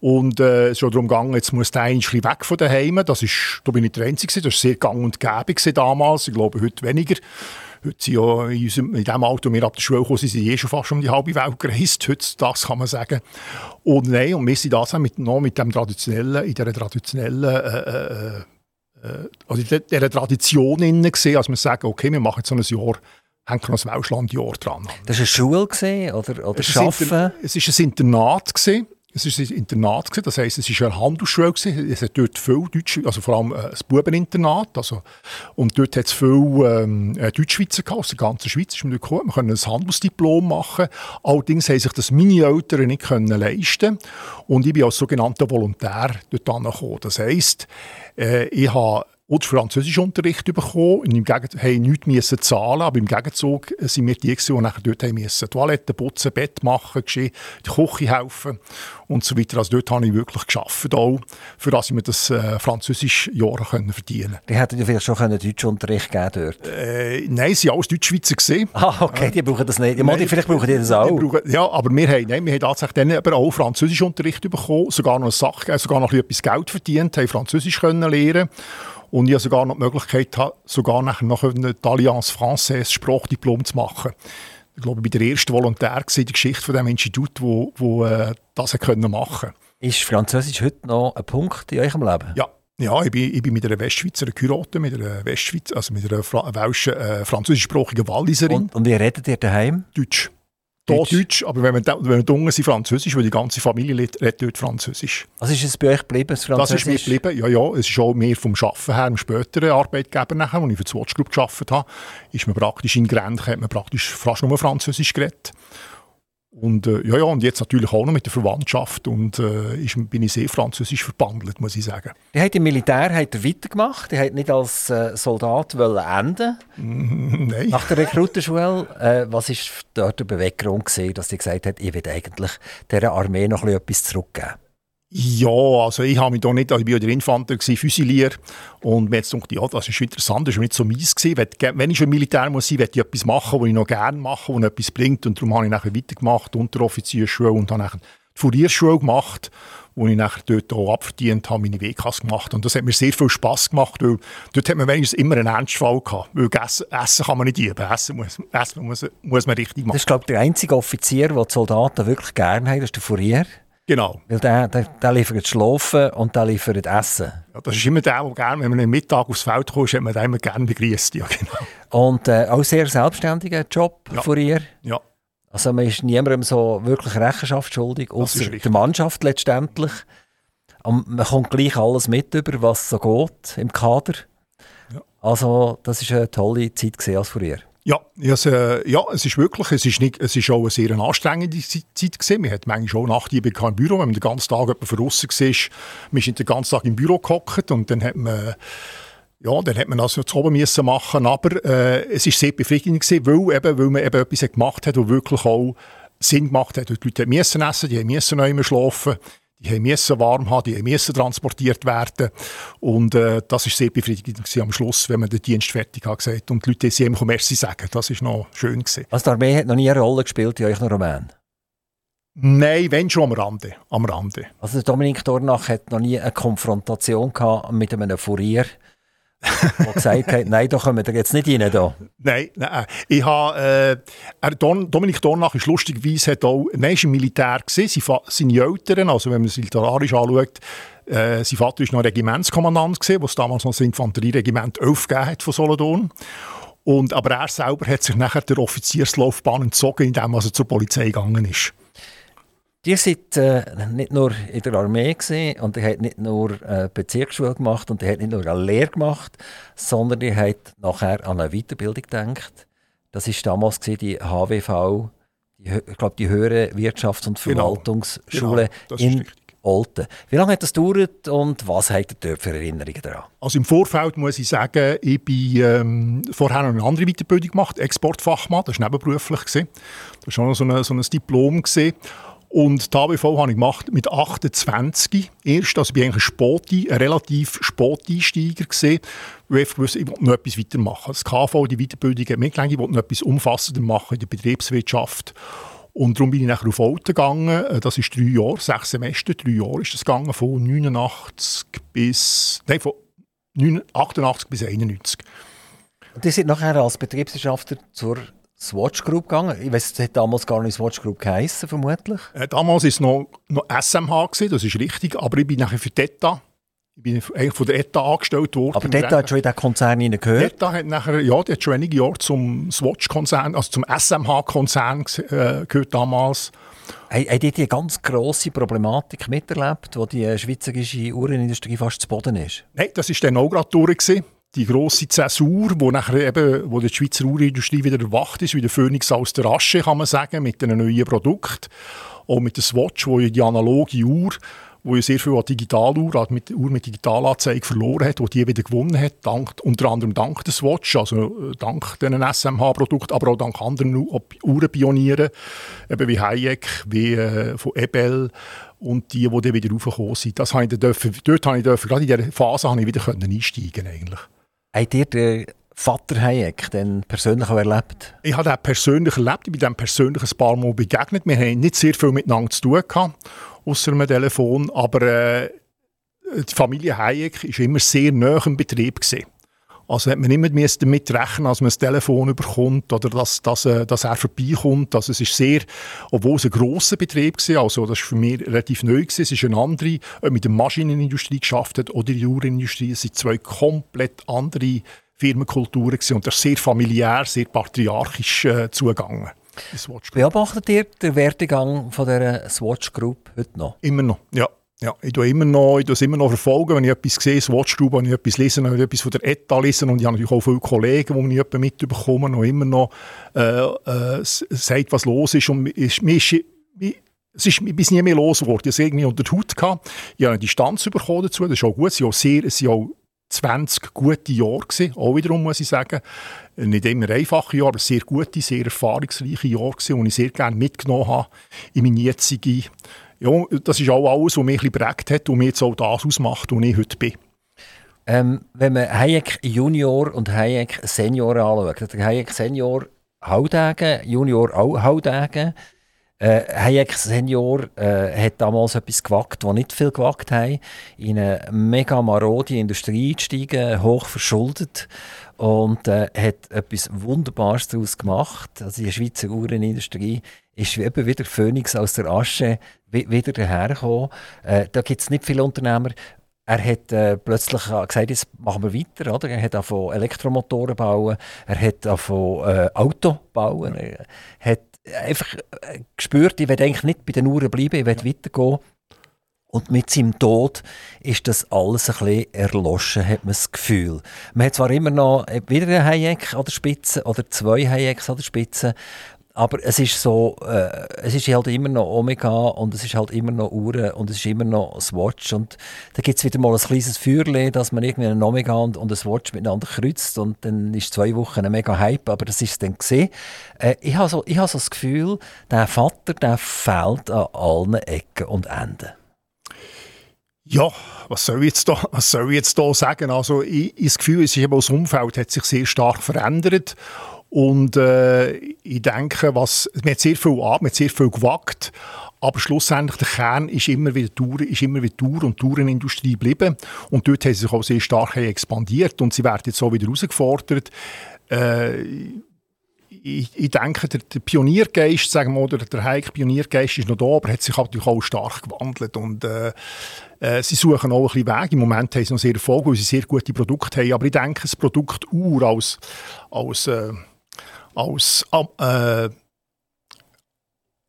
und äh, es ist darum gegangen, jetzt muss der ein weg von daheim. Das ist, da bin ich der Einzige, das war sehr gang und gäbe damals, ich glaube heute weniger. Heute sind ja in, unserem, in dem Alter, wir ab der Schule gekommen sind, eh schon fast um die halbe Welt gereist. Heute, das kann man sagen. Und nein, und wir sind das mit, noch mit dem traditionellen, in dieser traditionellen, äh, äh, äh, also in dieser Tradition gesehen, als wir sagen, okay, wir machen jetzt so ein Jahr hängt noch ein Welschlandjahr dran. Das war eine Schule gewesen, oder, oder es Arbeiten? Es war ein Internat. Gewesen. Es war ein Internat, das heisst, es war eine Handelsschule. Es hat dort viel Deutsch, also vor allem ein Bubeninternat. Also, und dort hat es viele ähm, äh, Deutschschweizer gehabt, aus der ganzen Schweiz. Ist man gekommen. Man konnte ein Handelsdiplom machen. Allerdings haben sich das meine Eltern nicht können leisten Und ich bin als sogenannter Volontär dort angekommen. Das heisst, äh, ich habe und Französischunterricht bekommen. Und im Gegenzug haben nichts müssen zahlen, aber im Gegenzug sind wir die, die nachher dort haben müssen Toiletten putzen, Bett machen, die Küche helfen und so weiter. Also dort habe ich wirklich geschafft, auch, für dass ich mir das äh, Jahr können verdienen Die hätten ja vielleicht schon können Deutschunterricht geben dort? Äh, nein, sie waren alles Deutschschweizer. Gewesen. Ah, okay, die brauchen das nicht. Ja, nein, vielleicht brauchen die das auch. Die brauchen, ja, aber wir haben, nein, wir haben tatsächlich dann aber auch Französischunterricht bekommen, sogar noch eine Sache, sogar noch etwas Geld verdient, haben Französisch können lernen und ich hatte sogar noch die Möglichkeit, sogar nachher noch eine Allianz Française Sprachdiplom zu machen. Ich glaube, ich war der erste Volontär in der Geschichte von diesem Institut, wo, wo äh, das können machen Ist Französisch heute noch ein Punkt in eurem Leben? Ja. Ja, ich bin, ich bin mit einer Westschweizer geheiratet, mit einer Westschweiz, also mit einer Fra welschen, äh, französischsprachigen Walliserin. Und, und wie redet ihr daheim? Deutsch. Deutsch. Deutsch, aber wenn wir, wenn wir unten sind, Französisch, weil die ganze Familie redet dort Französisch. Was ist es bei euch geblieben, das Französisch? Das ist mir geblieben, ja, ja. Es ist auch mehr vom Arbeiten her, im späteren Arbeitgeber nachher, als ich für die Watch Group gearbeitet habe, ist man praktisch in Grenzen, hat man praktisch fast nur Französisch geredet. Und äh, ja, ja, und jetzt natürlich auch noch mit der Verwandtschaft und äh, ist, bin ich sehr französisch verbandelt, muss ich sagen. Die hat im Militär hat er weitergemacht, die hat nicht als äh, Soldat wollen enden Nein. Nach der Rekrutenschule. Äh, was war dort der Beweggrund gewesen, dass sie gesagt hat, ich will eigentlich dieser Armee noch etwas zurückgeben? Ja, also ich habe mich da nicht, also ich war ja der Infanter, Füsilier und mir jetzt gedacht, ja, das ist interessant, das war nicht so mies gewesen. Wenn ich schon Militär muss sein, möchte ich etwas machen, was ich noch gerne mache, was etwas bringt. Und darum habe ich nachher weitergemacht, Unteroffizierschule und dann nachher die Furierschule gemacht, wo ich nachher dort auch abverdient habe, meine WKs gemacht. Und das hat mir sehr viel Spass gemacht, weil dort hat man wenigstens immer einen Ernstfall gehabt, weil Essen, Essen kann man nicht üben, Essen muss, Essen muss, muss man richtig machen. Das ist glaube ich der einzige Offizier, den die Soldaten wirklich gerne haben, das ist der Furier. Genau. Weil der, der, der liefert Schlafen und der liefert Essen. Ja, das ist immer der, der gerne, wenn man am Mittag aufs Feld kommt, hat man den immer gerne begrüßt. Ja, genau. Und äh, auch sehr selbstständiger Job ja. für ihr. Ja. Also man ist niemandem so wirklich Rechenschaft schuldig, außer der Mannschaft letztendlich. Und man kommt gleich alles mit über, was so geht im Kader. Ja. Also das war eine tolle Zeit als für ihr. Ja, also, ja, es ist wirklich, es ist, nicht, es ist auch eine sehr anstrengende Zeit gewesen. Man hat manchmal auch Nachtdiebe im Büro, wenn man den ganzen Tag von draussen war, man ist den ganzen Tag im Büro gehockt und dann hat man ja, dann hat man das jetzt oben müssen machen, aber äh, es ist sehr befriedigend gewesen, weil, eben, weil man eben etwas gemacht hat, was wirklich auch Sinn gemacht hat. Die Leute mussten essen, die mussten noch immer schlafen die mussten warm haben, die mussten transportiert werden. Und äh, das war sehr befriedigend am Schluss, wenn man den Dienst fertig hat gesagt und die Leute sie ihm Merci sagen. Das war noch schön. Gewesen. Also die Armee hat noch nie eine Rolle gespielt in euch Roman? Nein, wenn schon am Rande. Am Rande. Also Dominik Dornach hat noch nie eine Konfrontation gehabt mit einem Furier der gesagt hat, nein, da kommen wir jetzt nicht rein. Da. Nein, nein. Ich habe, äh, Dominik Dornach ist lustigerweise hat auch, nein, ist im Militär gesehen, seine Eltern, also wenn man es literarisch anschaut, äh, sein Vater war noch Regimentskommandant gewesen, was damals noch das Infanterieregiment 11 gegeben hat von Solothurn. Und, aber er selber hat sich nachher der Offizierslaufbahn entzogen, indem er zur Polizei gegangen ist. Ihr seid äh, nicht nur in der Armee gewesen, und ihr habt nicht nur äh, Bezirksschule gemacht und ihr habt nicht nur eine Lehre gemacht, sondern ihr habt nachher an eine Weiterbildung gedacht. Das war damals die HWV, die, ich glaube die höhere Wirtschafts- und genau. Verwaltungsschule genau, in Olten. Wie lange hat das gedauert und was habt ihr für Erinnerungen daran? Also im Vorfeld muss ich sagen, ich bin ähm, vorher noch eine andere Weiterbildung gemacht, Exportfachmann, das war nebenberuflich. Gewesen. Das war schon so ein, so ein Diplom. Gewesen. Und die ABV habe ich gemacht mit 28 erst. Also ich bin eigentlich ein, Spoti, ein relativ Spoteinsteiger gesehen, weil ich wusste, ich wollte noch etwas weitermachen. Das KV, die Weiterbildung hat mir gelernt, ich wollte noch etwas umfassender machen in der Betriebswirtschaft. Und darum bin ich nachher auf Auto gegangen. Äh, das ist drei Jahre, sechs Semester, drei Jahre ist das gegangen, von 89 bis, nein, von 88 bis 91. Und die sind nachher als Betriebswirtschaftler zur Swatch Group gegangen. Ich weiß, es hat damals gar nicht Swatch Group geheißen, vermutlich. Äh, damals war es noch, noch SMH, gewesen, das ist richtig, aber ich bin nachher für DETA. Ich bin eigentlich von der ETA angestellt worden. Aber DETA hat schon in den Konzern gehört? DETA hat nachher, ja, die hat schon einige Jahre zum Swatch-Konzern, also zum SMH-Konzern äh, gehört damals. Haben die die ganz grosse Problematik miterlebt, wo die schweizerische Uhrenindustrie fast zu Boden ist? Nein, das war dann auch gerade durch die grosse Zäsur, wo nachher eben, wo die Schweizer Uhrenindustrie wieder erwacht ist, wie der Phönix aus der Asche, kann man sagen, mit einem neuen Produkt. Auch mit der Swatch, wo die analoge Uhr, wo sehr viel an Digitaluhr, mit Uhr mit Digitalanzeige verloren hat, wo die wieder gewonnen hat, dank, unter anderem dank der Swatch, also äh, dank diesen SMH-Produkten, aber auch dank anderen Uhrenpionieren, eben wie Hayek, wie äh, von Ebel, und die, die dann wieder raufgekommen sind. Das habe ich dort habe ich gerade in dieser Phase ich wieder einsteigen eigentlich. Habt ihr den Vater Hayek denn persönlich auch erlebt? Ich habe ihn persönlich erlebt. Ich bin ihm persönlich ein paar Mal begegnet. Wir haben nicht sehr viel miteinander zu tun gehabt, außer einem Telefon. Aber äh, die Familie Hayek war immer sehr nah im Betrieb. Gewesen. Also hat man immer damit rechnen, dass man ein Telefon bekommt oder dass, dass, äh, dass er vorbeikommt. Also es ist sehr, obwohl es ein grosser Betrieb war, also das war für mich relativ neu, gewesen. es ist eine andere, ob mit der Maschinenindustrie geschafft hat oder die Uhrenindustrie, es sind zwei komplett andere Firmenkulturen gewesen. und das ist sehr familiär, sehr patriarchisch äh, zugegangen. Beobachtet ihr den Werdegang von der Swatch Group heute noch? Immer noch, ja. Ja, ich tue immer noch, ich es immer noch verfolgen, wenn ich etwas sehe, Watchtube, wenn ich etwas lese, wenn ich etwas von der ETA lese und ich habe natürlich auch viele Kollegen, die mich mitbekommen und immer noch äh, äh, sagt, was los ist und ist, mir ist, es ist bis nie mehr los geworden. Ich es irgendwie unter der Haut. Gehabt. Ich habe eine Distanz bekommen dazu, das ist auch gut. Es waren es auch 20 gute Jahre gewesen, auch wiederum muss ich sagen. Nicht immer einfache Jahre, aber sehr gute, sehr erfahrungsreiche Jahre gewesen, die ich sehr gerne mitgenommen habe in meine jetzige ja, das ist auch alles, was mich ein geprägt hat und mir jetzt auch das ausmacht, was ich heute bin. Ähm, wenn man Hayek Junior und Hayek Senior anschaut, Hayek Senior Haudegen, Junior auch Haudegen. Äh, Hayek Senior äh, hat damals etwas gewagt, was nicht viel gewagt haben, in eine mega marode Industrie einsteigen, hoch verschuldet und äh, hat etwas Wunderbares daraus gemacht. Also die Schweizer Uhrenindustrie ist eben wieder Phönix aus der Asche wieder dahergekommen. Äh, da gibt es nicht viele Unternehmer. Er hat äh, plötzlich gesagt, jetzt machen wir weiter. Oder? Er hat von Elektromotoren bauen, er hat von äh, Auto bauen, er hat einfach äh, gespürt, ich will eigentlich nicht bei den Uhren bleiben, ich will weitergehen. Und mit seinem Tod ist das alles ein bisschen erloschen, hat man das Gefühl. Man hat zwar immer noch wieder einen Hayek an der Spitze oder zwei Hayeks an der Spitze, aber es ist so, äh, es ist halt immer noch Omega und es ist halt immer noch Uhren und es ist immer noch Swatch und da gibt es wieder mal ein kleines Feuerle, dass man irgendwie einen Omega und, und einen Swatch miteinander kreuzt und dann ist zwei Wochen ein mega Hype, aber das ist dann gesehen. Äh, ich habe so, hab so das Gefühl, der Vater, der fehlt an allen Ecken und Enden. Ja, was soll ich jetzt da, was soll ich jetzt da sagen? Also ich, ich das Gefühl, es ist eben das Umfeld hat sich sehr stark verändert und äh, ich denke, was, man hat sehr viel ab, man hat sehr viel gewagt, aber schlussendlich der Kern ist immer wieder Tour, ist immer wieder Tour und Tourenindustrie geblieben. Und dort haben sie sich auch sehr stark expandiert und sie werden jetzt auch wieder herausgefordert. Äh, ich, ich, denke, der, der, Pioniergeist, sagen wir, oder der Heik Pioniergeist ist noch da, aber hat sich natürlich auch stark gewandelt und äh, äh, sie suchen auch ein bisschen Weg. Im Moment haben sie noch sehr Erfolg, weil sie sehr gute Produkte haben, aber ich denke, das Produkt Uhr als, als äh, als äh,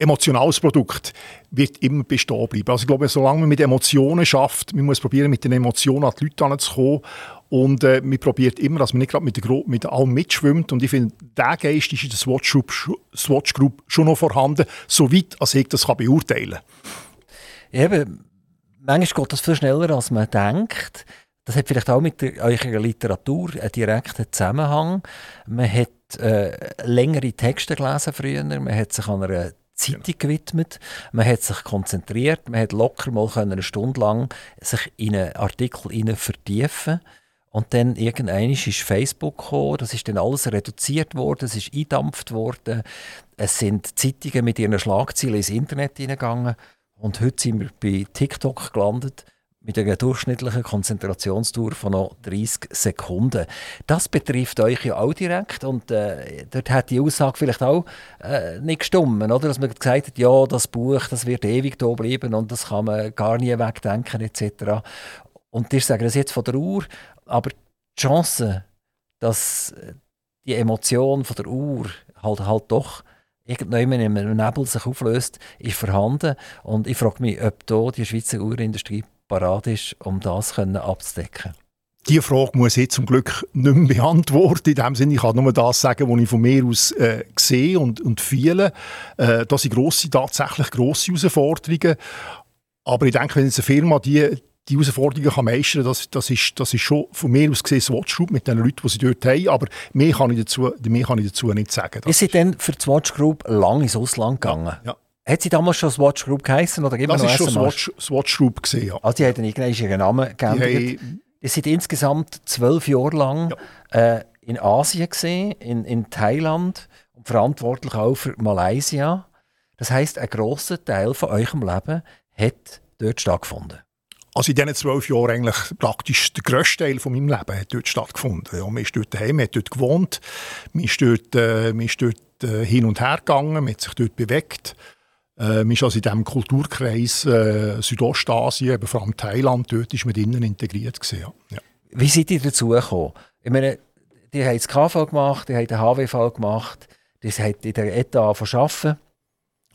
emotionales Produkt wird immer bestehen bleiben. Also ich glaube, solange man mit Emotionen schafft, man muss probieren, mit den Emotionen an die Leute heranzukommen und äh, man probiert immer, dass man nicht gerade mit, der mit allem mitschwimmt und ich finde, der Geist ist in der Swatch Group, Swatch Group schon noch vorhanden, soweit als ich das kann beurteilen kann. Eben, manchmal geht das viel schneller, als man denkt. Das hat vielleicht auch mit der, eurer Literatur einen direkten Zusammenhang. Man hat äh, längere Texte gelesen früher, man hat sich an einer Zeitung genau. gewidmet. Man hat sich konzentriert, man hat locker mal eine Stunde lang sich in einen Artikel vertiefen und dann irgendwann ist Facebook gekommen, das ist dann alles reduziert worden, es ist eindampft worden. Es sind Zeitungen mit ihren Schlagzeilen ins Internet hineingegangen. Und heute sind wir bei TikTok gelandet mit einer durchschnittlichen Konzentrationsdauer von noch 30 Sekunden. Das betrifft euch ja auch direkt und äh, dort hat die Aussage vielleicht auch äh, nicht gestummen, oder? dass man gesagt hat, ja, das Buch das wird ewig da bleiben und das kann man gar nie wegdenken etc. Und ich sage das jetzt von der Uhr, aber die Chance, dass die Emotion von der Uhr halt, halt doch irgendwann in einem Nebel sich auflöst, ist vorhanden. Und ich frage mich, ob hier die Schweizer Uhrindustrie parat ist, um das abzudecken. Diese Frage muss ich zum Glück nicht mehr beantworten. In dem Sinne, ich kann nur das sagen, was ich von mir aus äh, sehe und, und viele. Äh, das sind grosse, tatsächlich grosse Herausforderungen. Aber ich denke, wenn jetzt eine Firma die, die Herausforderungen kann meistern das, das, ist, das ist schon von mir aus gesehen Swatch Group mit den Leuten, die sie dort haben. Aber mehr kann ich dazu, mehr kann ich dazu nicht sagen. Ist sie denn für die Swatch Group lang ins Ausland gegangen? Ja. Hat sie damals schon Swatch Group geheißen? Oder das ist schon Swatch, Swatch Group gesehen, ja. Also die haben irgendwann ihren Namen geändert. Die sind insgesamt zwölf Jahre lang ja. äh, in Asien gesehen, in, in Thailand und verantwortlich auch für Malaysia. Das heißt, ein grosser Teil von eurem Leben hat dort stattgefunden. Also in diesen zwölf Jahren eigentlich praktisch der grösste Teil von meinem Leben hat dort stattgefunden. Ja, man ist dort daheim, man hat dort gewohnt, man ist dort, äh, man ist dort äh, hin und her gegangen, man hat sich dort bewegt. Äh, man ist also in diesem Kulturkreis äh, Südostasien, aber vor allem Thailand, dort ist man innen integriert gewesen, ja. Wie seid ihr dazu gekommen? Ich meine, ihr habt das KV gemacht, ihr habt den HWV gemacht, ihr habt in der ETA arbeiten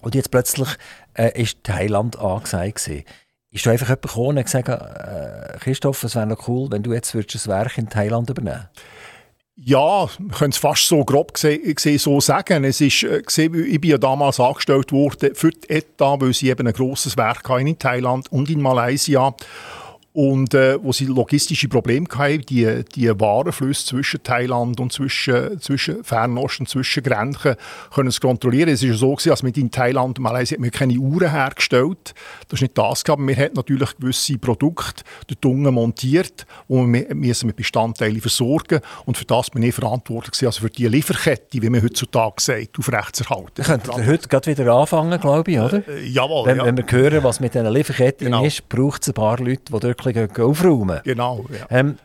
und jetzt plötzlich äh, ist Thailand angesagt gewesen. Ist da einfach jemand gekommen und gesagt, äh, Christoph, es wäre noch cool, wenn du jetzt würdest Werk in Thailand übernehmen ja, wir können es fast so grob gesehen so sagen. Es ist, äh, ich bin ja damals angestellt worden für die ETA, weil sie eben ein grosses Werk in Thailand und in Malaysia und äh, wo sie logistische Probleme hatten, die, die Warenflüsse zwischen Thailand und zwischen, zwischen Fernost und zwischen Grenzen können sie kontrollieren. Es war so, gewesen, dass mit in Thailand und Malaysia wir keine Uhren hergestellt Das ist nicht das gehabt. Wir haben natürlich gewisse Produkte dort unten montiert, wo wir müssen mit Bestandteilen versorgen und für das bin ich verantwortlich gewesen, also für die Lieferkette, wie man heutzutage sagt, aufrechtzuerhalten. Wir könnten heute gerade wieder anfangen, glaube ich, oder? Äh, jawohl, wenn, ja. wenn wir hören, was mit diesen Lieferketten genau. ist, braucht es ein paar Leute, die dort bisschen aufräumen. Genau, ja. Ähm,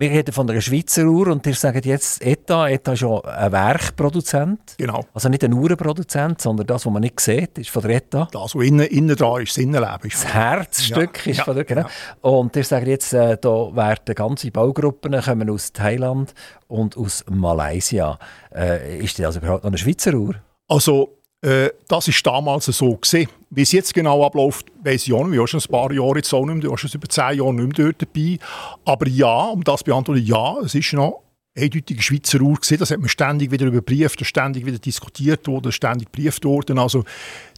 wir reden von einer Schweizer Uhr und ihr sagt jetzt ETA. ETA ist ja ein Werkproduzent. Genau. Also nicht ein Uhrenproduzent, sondern das, was man nicht sieht, ist von der ETA. Das, was innen, innen dran ist, das Innenleben. Ist das Herzstück ja. ist ja. von der genau. Ja. Und ihr sagt jetzt, äh, da werden ganze Baugruppen kommen aus Thailand und aus Malaysia. Äh, ist das also überhaupt noch eine Schweizer Uhr? Also äh, das ist damals so gesehen. Wie es jetzt genau abläuft, weiß ich auch nicht. Ich bin schon ein paar Jahre jetzt auch nicht mehr, schon über zehn Jahre nicht mehr dort dabei. Aber ja, um das zu beantworten, ja, es ist noch eindeutige Schweizer Uhr gesehen. Das hat man ständig wieder überprüft, ständig wieder diskutiert worden, ständig geprüft worden. Also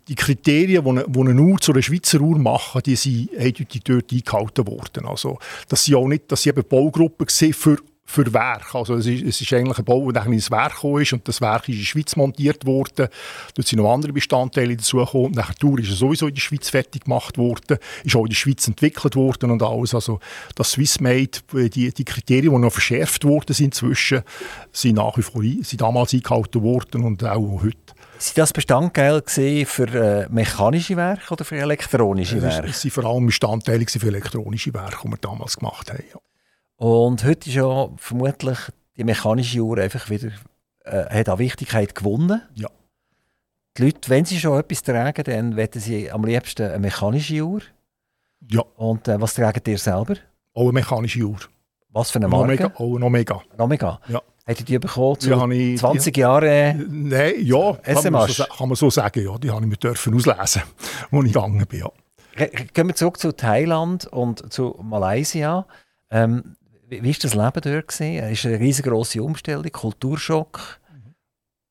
die Kriterien, die eine, die eine Uhr zu einer Schweizer Uhr machen, die sind eindeutig dort eingehalten worden. Also, das sind auch nicht, dass sie eben Baugruppen für für Werk. Also es ist, es ist eigentlich ein Bau, der ins Werk gekommen ist und das Werk ist in der Schweiz montiert worden. Dort sind noch andere Bestandteile dazugekommen. Nach der Tour ist es sowieso in der Schweiz fertig gemacht worden, ist auch in der Schweiz entwickelt worden und alles. Also das Swissmade, die, die Kriterien, die noch verschärft worden sind inzwischen, sind nach wie vor sind damals eingehalten worden und auch heute. Sind das Bestandteile für äh, mechanische Werke oder für elektronische Werke? Es waren vor allem Bestandteile für elektronische Werke, die wir damals gemacht haben. Ja. Und heute ist ja vermutlich die mechanische Uhr einfach wieder äh, hat an Wichtigkeit gewonnen. Ja. Die Leute, wenn sie schon etwas tragen, dann wollen sie am liebsten eine mechanische Uhr. Ja. Und äh, was tragen ihr selber? Auch eine mechanische Uhr. Was für eine Marke? Omega. Auch ein Omega. Ein Omega? Ja. Hättet ihr die bekommen zu die 20 Jahren Nein, ja, kann man, so, kann man, so, sagen. Ja. Die habe ich mir dürfen auslesen, als ich gegangen bin. Ja. Gehen wir zurück zu Thailand und zu Malaysia. Ähm, wie, ist das Leben dort gewesen? Es ist eine riesengroße Umstellung, Kulturschock. Mhm.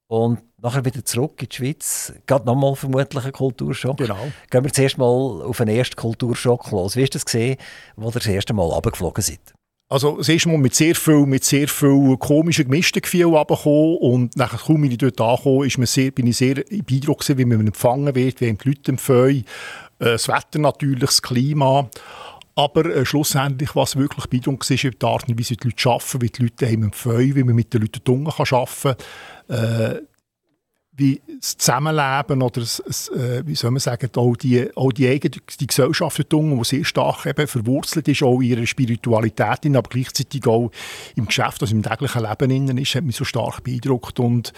Und nachher wieder zurück in die Schweiz. Gerade nochmal vermutlich ein Kulturschock. Genau. Gehen wir zuerst mal auf den ersten Kulturschock los. Wie ist das gesehen, wo ihr das erste Mal runtergeflogen seid? Also das erste Mal mit sehr viel, mit sehr viel komischen, gemischten Gefühlen runtergekommen und nachher kaum bin ich dort angekommen, ist mir sehr, bin ich sehr beeindruckt wie man empfangen wird, wie die Leute empfehlen. Äh, das Wetter natürlich, das Klima. Aber äh, schlussendlich, was wirklich beeindruckend ist, ist die Art und Weise, wie die Leute arbeiten, wie die Leute einem empfehlen, wie man mit den Leuten Dunge kann arbeiten kann. Äh, wie das Zusammenleben oder das, äh, wie soll man sagen, auch die, auch die eigene die Gesellschaft, die sehr stark eben verwurzelt ist, auch in ihrer Spiritualität, aber gleichzeitig auch im Geschäft, also im täglichen Leben innen ist, hat mich so stark beeindruckt und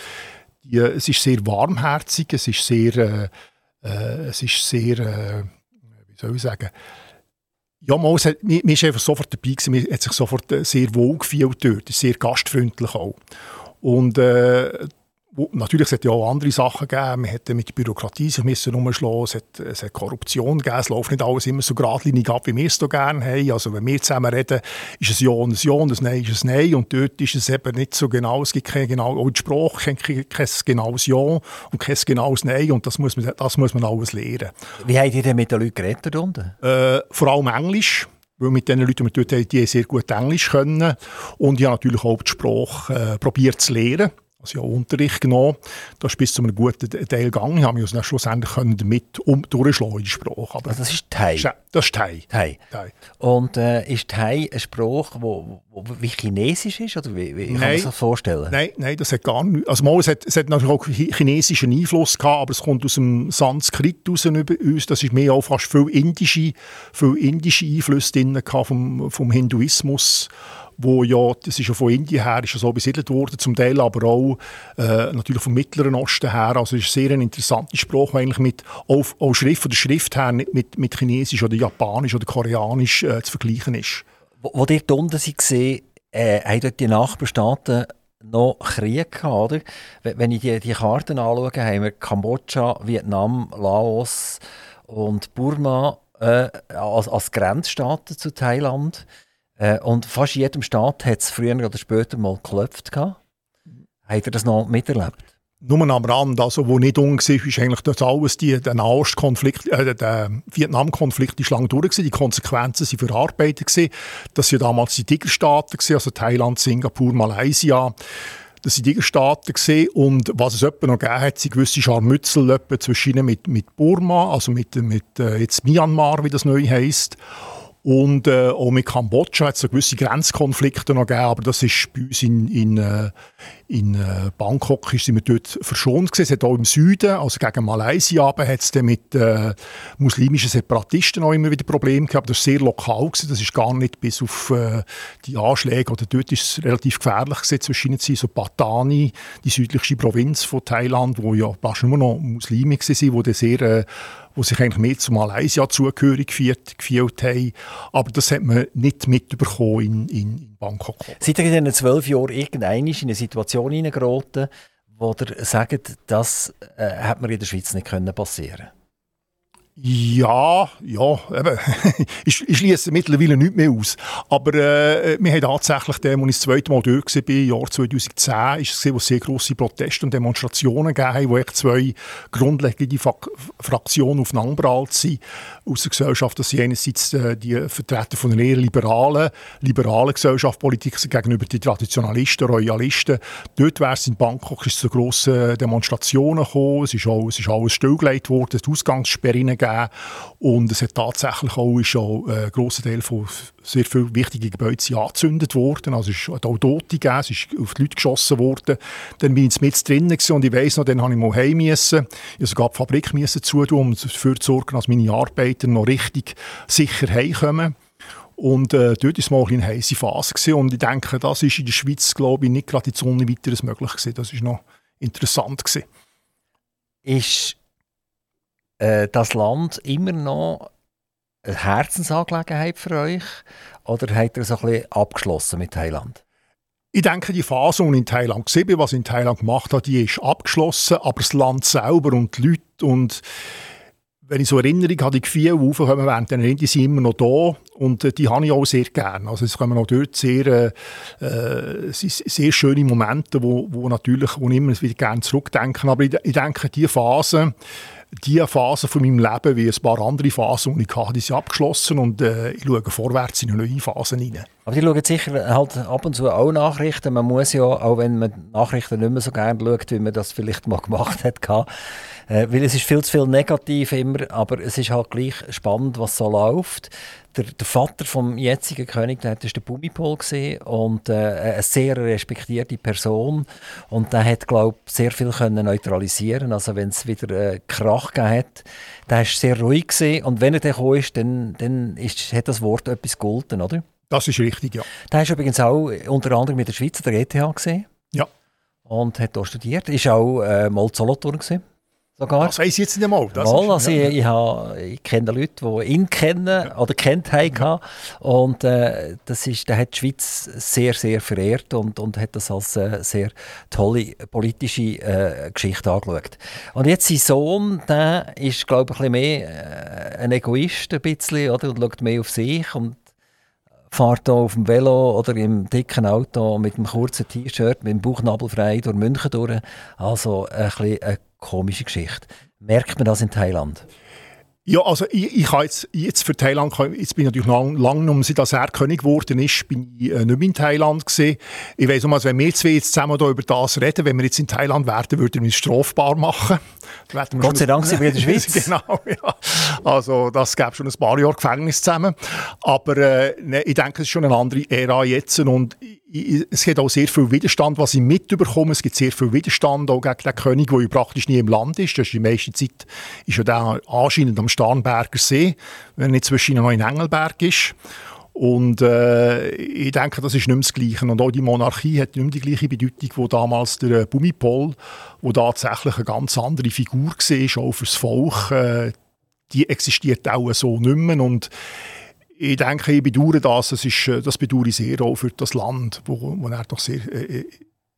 die, es ist sehr warmherzig, es ist sehr, äh, äh, es ist sehr, äh, wie soll ich sagen, ja, hat, mir, mir ist einfach sofort dabei gewesen, mir hat sich sofort äh, sehr wohl gefühlt dort, sehr gastfreundlich auch. Und äh, Natürlich, es hat ja auch andere Sachen gegeben. Man hätte mit der Bürokratie sich müssen umschlagen. Es hat, es hat Korruption gegeben. Es läuft nicht alles immer so geradlinig ab, wie wir es so gerne haben. Also, wenn wir zusammen reden, ist es Ja und ein Ja und ein Nein ist ein Nein. Und dort ist es eben nicht so genau. Es gibt kein genau, auch die Sprache kein, kein genaues Ja und kein genaues Nein. Und das muss man, das muss man alles lernen. Wie habt ihr denn mit den Leuten geredet Äh, vor allem Englisch weil mit den Leuten, die dort haben, die sehr gut Englisch können. Und ich habe natürlich auch die Sprache äh, probiert zu lernen also ja Unterricht genommen. Das ist bis zu einem guten Teil gegangen. Ich habe mich also schlussendlich können damit um, durchschlagen in die Sprache. Aber also das ist Thai? Das ist Thai. Thai. Thai. Und äh, ist Thai eine Sprache, wo, wo, wie Chinesisch ist? Oder wie, wie kann man sich das vorstellen? Nein, nein, das hat gar nicht. Also mal, es, hat, es hat natürlich auch chinesischen Einfluss gehabt, aber es kommt aus dem Sanskrit raus über uns. Das ist mehr auch fast viel indische, viel indische Einflüsse drin vom, vom Hinduismus wo ja, das ist ja von Indien her ist ja so besiedelt worden, zum Teil aber auch äh, natürlich vom Mittleren Osten her. Also es ist sehr eine interessante Sprache, eigentlich mit auch, auch Schrift oder Schrift her mit, mit Chinesisch oder Japanisch oder Koreanisch äh, zu vergleichen ist. Wo, wo ihr unten gesehen äh, haben dort die Nachbarstaaten noch Krieg gehabt, oder? Wenn ich die, die Karten anschaue, haben wir Kambodscha, Vietnam, Laos und Burma äh, als, als Grenzstaaten zu Thailand. Äh, und fast in jedem Staat hat es früher oder später mal geklopft. Habt ihr das noch miterlebt? Nur am Rand, also wo nicht ung war, ist eigentlich das alles, die, der Nahostkonflikt, äh, der Vietnamkonflikt ist lange durch gewesen. die Konsequenzen sind verarbeitet gewesen. Das waren damals die Tigerstaaten gewesen, also Thailand, Singapur, Malaysia. Das sind Tigerstaaten gewesen. und was es noch gegeben hat, sind gewisse Scharmützel zwischen ihnen mit, mit Burma, also mit, mit äh, jetzt Myanmar, wie das neu heisst. Und äh, auch mit Kambodscha hat es gewisse Grenzkonflikte noch gegeben, aber das ist bei uns in, in, äh, in äh, Bangkok ist, wir dort verschont gewesen. Es hat auch im Süden, also gegen Malaysia, hat es mit äh, muslimischen Separatisten auch immer wieder Probleme gehabt. Das war sehr lokal, gewesen. das ist gar nicht bis auf äh, die Anschläge, oder dort ist es relativ gefährlich gewesen, zwischen ihnen so Patani, die südlichste Provinz von Thailand, wo ja fast nur noch Muslime waren, die sehr äh, die sich eigentlich mehr zu Malaysia zugehörig gefühlt, gefühlt haben. Aber das hat man nicht mitbekommen in, in, Bangkok. Seid ihr in diesen zwölf Jahren irgendein in eine Situation hineingeraten, wo ihr sagt, das äh, hat mir in der Schweiz nicht passieren können? Ja, ja, eben. ich, ich schließe mittlerweile nicht mehr aus. Aber äh, wir haben tatsächlich, als ich das zweite Mal dort war, im Jahr 2010, ist es, wo es sehr grosse Proteste und Demonstrationen gegeben wo echt zwei grundlegende Fraktionen aufeinanderprallt sind aus der Gesellschaft. Das sind einerseits äh, die Vertreter von einer eher liberalen, liberalen Gesellschaft, Politik gegenüber den Traditionalisten, Royalisten. Dort wäre es in Bangkok zu grossen Demonstrationen gekommen. Es ist, auch, es ist alles stillgelegt worden, es Ausgangssperren gegeben. Und es hat tatsächlich auch, ist auch äh, ein grosser Teil von sehr vielen wichtigen Gebäuden angezündet worden. Also es hat auch Tote gegeben, es ist auf die Leute geschossen worden. Dann bin ich mit drinnen und ich weiss noch, dann habe ich mal heim müssen. Ich sogar die Fabrik müssen zutun, um dafür zu sorgen, dass meine Arbeiter noch richtig sicher heimkommen. Und äh, dort war es mal eine heiße Phase. Gewesen. Und ich denke, das ist in der Schweiz, glaube ich, nicht gerade jetzt ohne weiteres möglich gewesen. Das war noch interessant. Gewesen. Ist äh, das Land immer noch eine Herzensangelegenheit für euch? Oder habt ihr so ein bisschen abgeschlossen mit Thailand? Ich denke, die Phase, die ich in Thailand war, was ich in Thailand gemacht habe, die ist abgeschlossen, aber das Land selber und die Leute und wenn ich so Erinnerung habe, die Gefühle, aufkommen während der die sind immer noch da und äh, die habe ich auch sehr gerne. Also es kommen auch dort sehr, äh, äh sehr schöne Momente, wo, wo natürlich wo ich immer wieder gerne zurückdenken. Aber ich, ich denke, diese Phase diese Phase von meinem Leben wie ein paar andere Phasen, die ich hatte, die sind abgeschlossen und äh, ich schaue vorwärts in eine neue Phase hinein. Aber die schauen sicher halt ab und zu auch Nachrichten. Man muss ja, auch wenn man Nachrichten nicht mehr so gerne schaut, wie man das vielleicht mal gemacht hat, äh, weil es ist viel zu viel negativ immer, aber es ist halt gleich spannend, was so läuft. Der, der Vater vom jetzigen König, der war der Bumipol und äh, eine sehr respektierte Person und der hat, glaube ich, sehr viel können neutralisieren. Also wenn es wieder äh, Krach gegeben hat, der war sehr ruhig gewesen. und wenn er dann gekommen ist, dann, dann ist, hat das Wort etwas gegolten, oder? Das ist richtig, ja. Der ist übrigens auch unter anderem mit der Schweiz der ETH gesehen. Ja. Und hat dort studiert. Ist auch äh, mal Solothurn gesehen. Sogar. Das weiss ich jetzt nicht einmal. Das mal, ist, also ja. ich, ich, habe, ich kenne Leute, die ihn kennen ja. oder kennt haben. Ja. Und äh, das ist, der hat die Schweiz sehr, sehr verehrt und, und hat das als äh, sehr tolle politische äh, Geschichte angeschaut. Und jetzt sein Sohn, der ist, glaube ich, ein bisschen mehr äh, ein Egoist ein bisschen, oder? und schaut mehr auf sich und fahrt hier auf dem Velo oder im dicken Auto mit einem kurzen T-Shirt, mit dem Bauchnabel frei durch München durch. Also ein bisschen komische Geschichte. Merkt man das in Thailand? Ja, also ich, ich habe jetzt, jetzt für Thailand, jetzt bin ich natürlich lang, lang um seit er König geworden ist, bin ich äh, nicht mehr in Thailand gesehen. Ich weiss noch mal, wenn wir zwei jetzt zusammen da über das reden, wenn wir jetzt in Thailand wären, würden wir uns strafbar machen. Gott sei Dank sind wir in der Schweiz. genau, ja. Also das gäbe schon ein paar Jahre Gefängnis zusammen. Aber äh, ne, ich denke, es ist schon eine andere Ära jetzt und es gibt auch sehr viel Widerstand, was ich mitbekomme. Es gibt sehr viel Widerstand auch gegen den König, der praktisch nie im Land ist. Das ist die meiste Zeit ist ja der anscheinend am Starnberger See, wenn er nicht zwischen noch in Engelberg ist. Und äh, ich denke, das ist nicht mehr das Gleiche. Und auch die Monarchie hat nicht mehr die gleiche Bedeutung, wie damals der Bumipol, wo tatsächlich eine ganz andere Figur war, auch fürs Volk. Äh, die existiert auch so nicht mehr. Und ich denke, ich bedauere das. Das, ist, äh, das bedauere ich sehr auch für das Land, wo, wo er doch sehr, äh,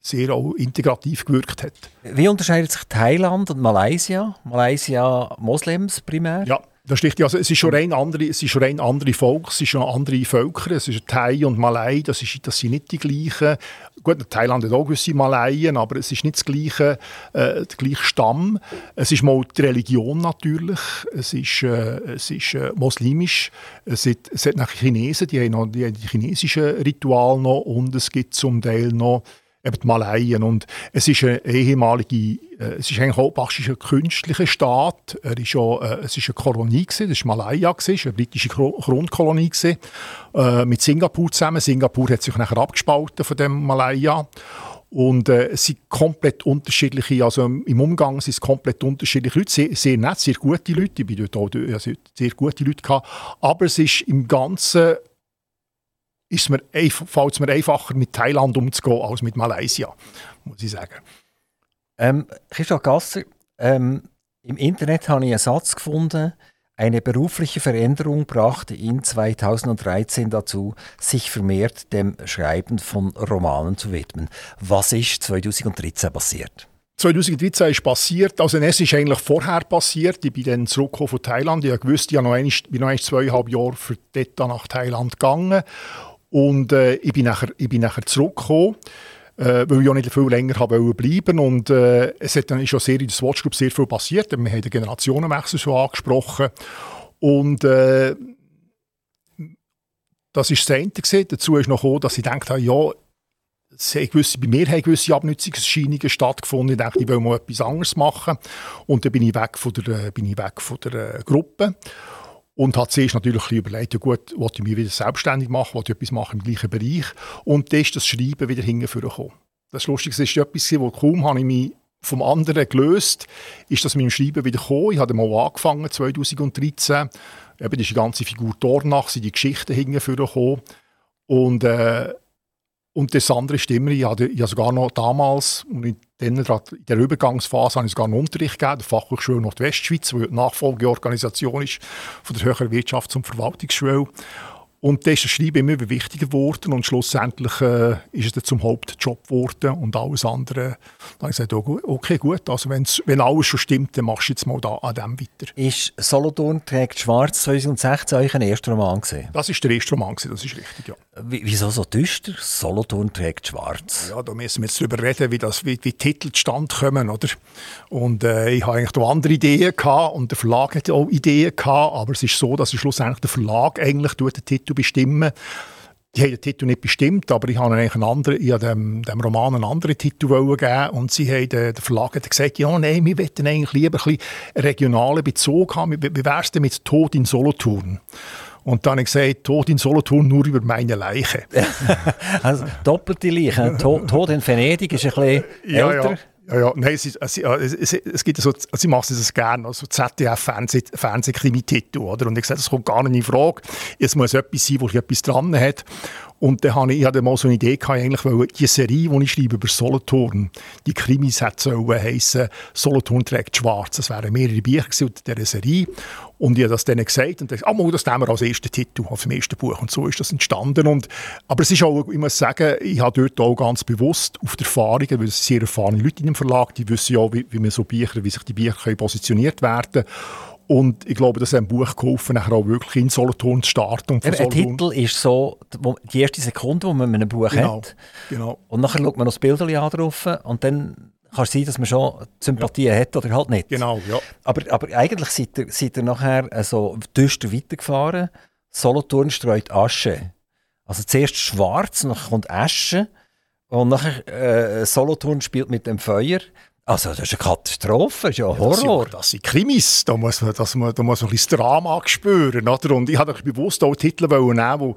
sehr auch integrativ gewirkt hat. Wie unterscheidet sich Thailand und Malaysia? Malaysia Moslems primär? Ja, das ist richtig. Also, es ist schon rein andere, es ist schon rein andere Volk, es sind schon andere Völker. Es ist Thai und Malay, das, ist, das sind nicht die gleichen. Gut, Thailand hat auch gewisse Malayen, aber es ist nicht das gleiche, äh, der gleiche Stamm. Es ist mal die Religion natürlich. Es ist, äh, es ist äh, muslimisch. Es hat, es hat Chinesen, die haben, noch, die die chinesischen Rituale noch und es gibt zum Teil noch eben die Malayen. Und es ist eine ehemalige, äh, es ist eigentlich auch ein künstlicher Staat. Er ist auch, äh, es ist eine Kolonie gewesen, das war Malaya, gewesen, eine britische Grundkolonie gewesen, äh, mit Singapur zusammen. Singapur hat sich nachher abgespalten von dem Malaya. Und äh, es sind komplett unterschiedliche, also im Umgang sind es komplett unterschiedliche Leute, sehr, sehr nett, sehr gute Leute, ich bin dort auch also sehr gute Leute gehabt, aber es ist im Ganzen ist mir, fällt es mir einfacher, mit Thailand umzugehen als mit Malaysia, muss ich sagen. Ähm, Christoph Gasser, ähm, im Internet habe ich einen Satz gefunden, eine berufliche Veränderung brachte ihn 2013 dazu, sich vermehrt dem Schreiben von Romanen zu widmen. Was ist 2013 passiert? 2013 ist passiert, also es ist eigentlich vorher passiert. Ich bin dann zurückgekommen von Thailand. Ich wusste, ich noch einmal, bin noch einmal zweieinhalb Jahre für dort nach Thailand gegangen und äh, ich, bin nachher, ich bin nachher zurückgekommen, äh, weil ich auch nicht viel länger habe bleiben und äh, es hat dann ist sehr in der Swatch Group sehr viel passiert. Wir haben den Generationenwechsel schon angesprochen und äh, das ist das Ende gesehen. Dazu ist noch gekommen, dass ich gedacht habe, ja, gewisse, bei mir haben gewisse Abnutzungserscheinungen stattgefunden. Ich dachte, ich will mal etwas anderes machen. Und dann bin ich weg von der, bin ich weg von der äh, Gruppe. Und hat sich natürlich überlegt, ja gut, wollte ich mich wieder selbstständig machen, wollte ich etwas machen im gleichen Bereich. Und dann ist das Schreiben wieder hingekommen. Das Lustige ist etwas, wo kaum habe ich mich vom anderen gelöst, ist das mit dem Schreiben wieder gekommen. Ich habe mal angefangen, 2013. Eben ist die ganze Figur Dornach, sind die Geschichten hingekommen. Und äh, und das andere ist immer, ich ich habe sogar noch damals, und in, in der Übergangsphase, habe ich sogar einen Unterricht gegeben, der Fachhochschule Nordwestschweiz, die Nachfolgeorganisation ist von der Höheren Wirtschafts- und Verwaltungsschule. Und dann ist das Schreiben immer wichtiger geworden und schlussendlich äh, ist es dann zum Hauptjob geworden und alles andere. Dann habe ich gesagt, okay, gut, also wenn's, wenn alles schon stimmt, dann machst du jetzt mal da an dem weiter. Ist «Solothurn trägt schwarz» 2016 euch ein erster Roman gewesen? Das ist der erste Roman, gewesen, das ist richtig, ja. Wieso so düster? «Solothurn trägt schwarz»? Ja, da müssen wir jetzt darüber reden, wie, das, wie, wie Titel zustande kommen, oder? Und äh, ich habe eigentlich andere Ideen gehabt und der Verlag hatte auch Ideen gehabt, aber es ist so, dass schlussendlich der Verlag eigentlich den Titel Titel bestimmen. Die haben den Titel nicht bestimmt, aber ich habe eigentlich einen anderen, ich dem, dem Roman einen anderen Titel geben und sie haben, der, der Verlag hat gesagt, ja, nein, wir wollten eigentlich lieber ein bisschen regionalen Bezug haben. Wie, es denn mit Tod in Solothurn? Und dann habe ich gesagt, Tod in Solothurn nur über meine Leiche. also doppelte Leiche. Tod, Tod in Venedig ist ein bisschen ja, älter. Ja. Ja, ja, nein, es, es, es, es gibt so, sie machen das gerne, also ZDF-Fernsehkrimi-Titel, oder? Und ich sage, das kommt gar nicht in Frage. Es muss etwas sein, wo etwas dran hat. Und dann hatte ich, ich mal so eine Idee, gehabt, eigentlich, weil die Serie, die ich schreibe über Solothurn, die Krimis hätte heissen, Solothurn trägt schwarz. Das wären mehrere Bücher dieser Serie. Und ich habe das denen gesagt und dachte, ah, das nehmen wir als ersten Titel, als ersten Buch. Und so ist das entstanden. Und, aber es ist auch, ich muss sagen, ich habe dort auch ganz bewusst auf die Erfahrungen, weil es sehr erfahrene Leute in dem Verlag, die wissen ja, wie, wie man so Bücher, wie sich die Bücher positioniert werden können. Und ich glaube, das hat dem Buch geholfen, nachher auch wirklich in Solothurn zu starten. Und ein Titel ist so die erste Sekunde, die man mit einem Buch genau, hat. Genau. Und nachher schaut man noch das Bild an drauf und dann kann es sein, dass man schon Sympathie ja. hat oder halt nicht. Genau, ja. Aber, aber eigentlich seid ihr, seid ihr nachher so düster weitergefahren. Solothurn streut Asche. Also zuerst schwarz, dann kommt Asche und nachher äh, Solothurn spielt mit dem Feuer. Also das ist eine Katastrophe, das ist ja ein Horror. Das sind, das sind Krimis, da muss man, das, da muss man ein bisschen Drama spüren. Oder? Und ich habe bewusst auch Titel nehmen, wo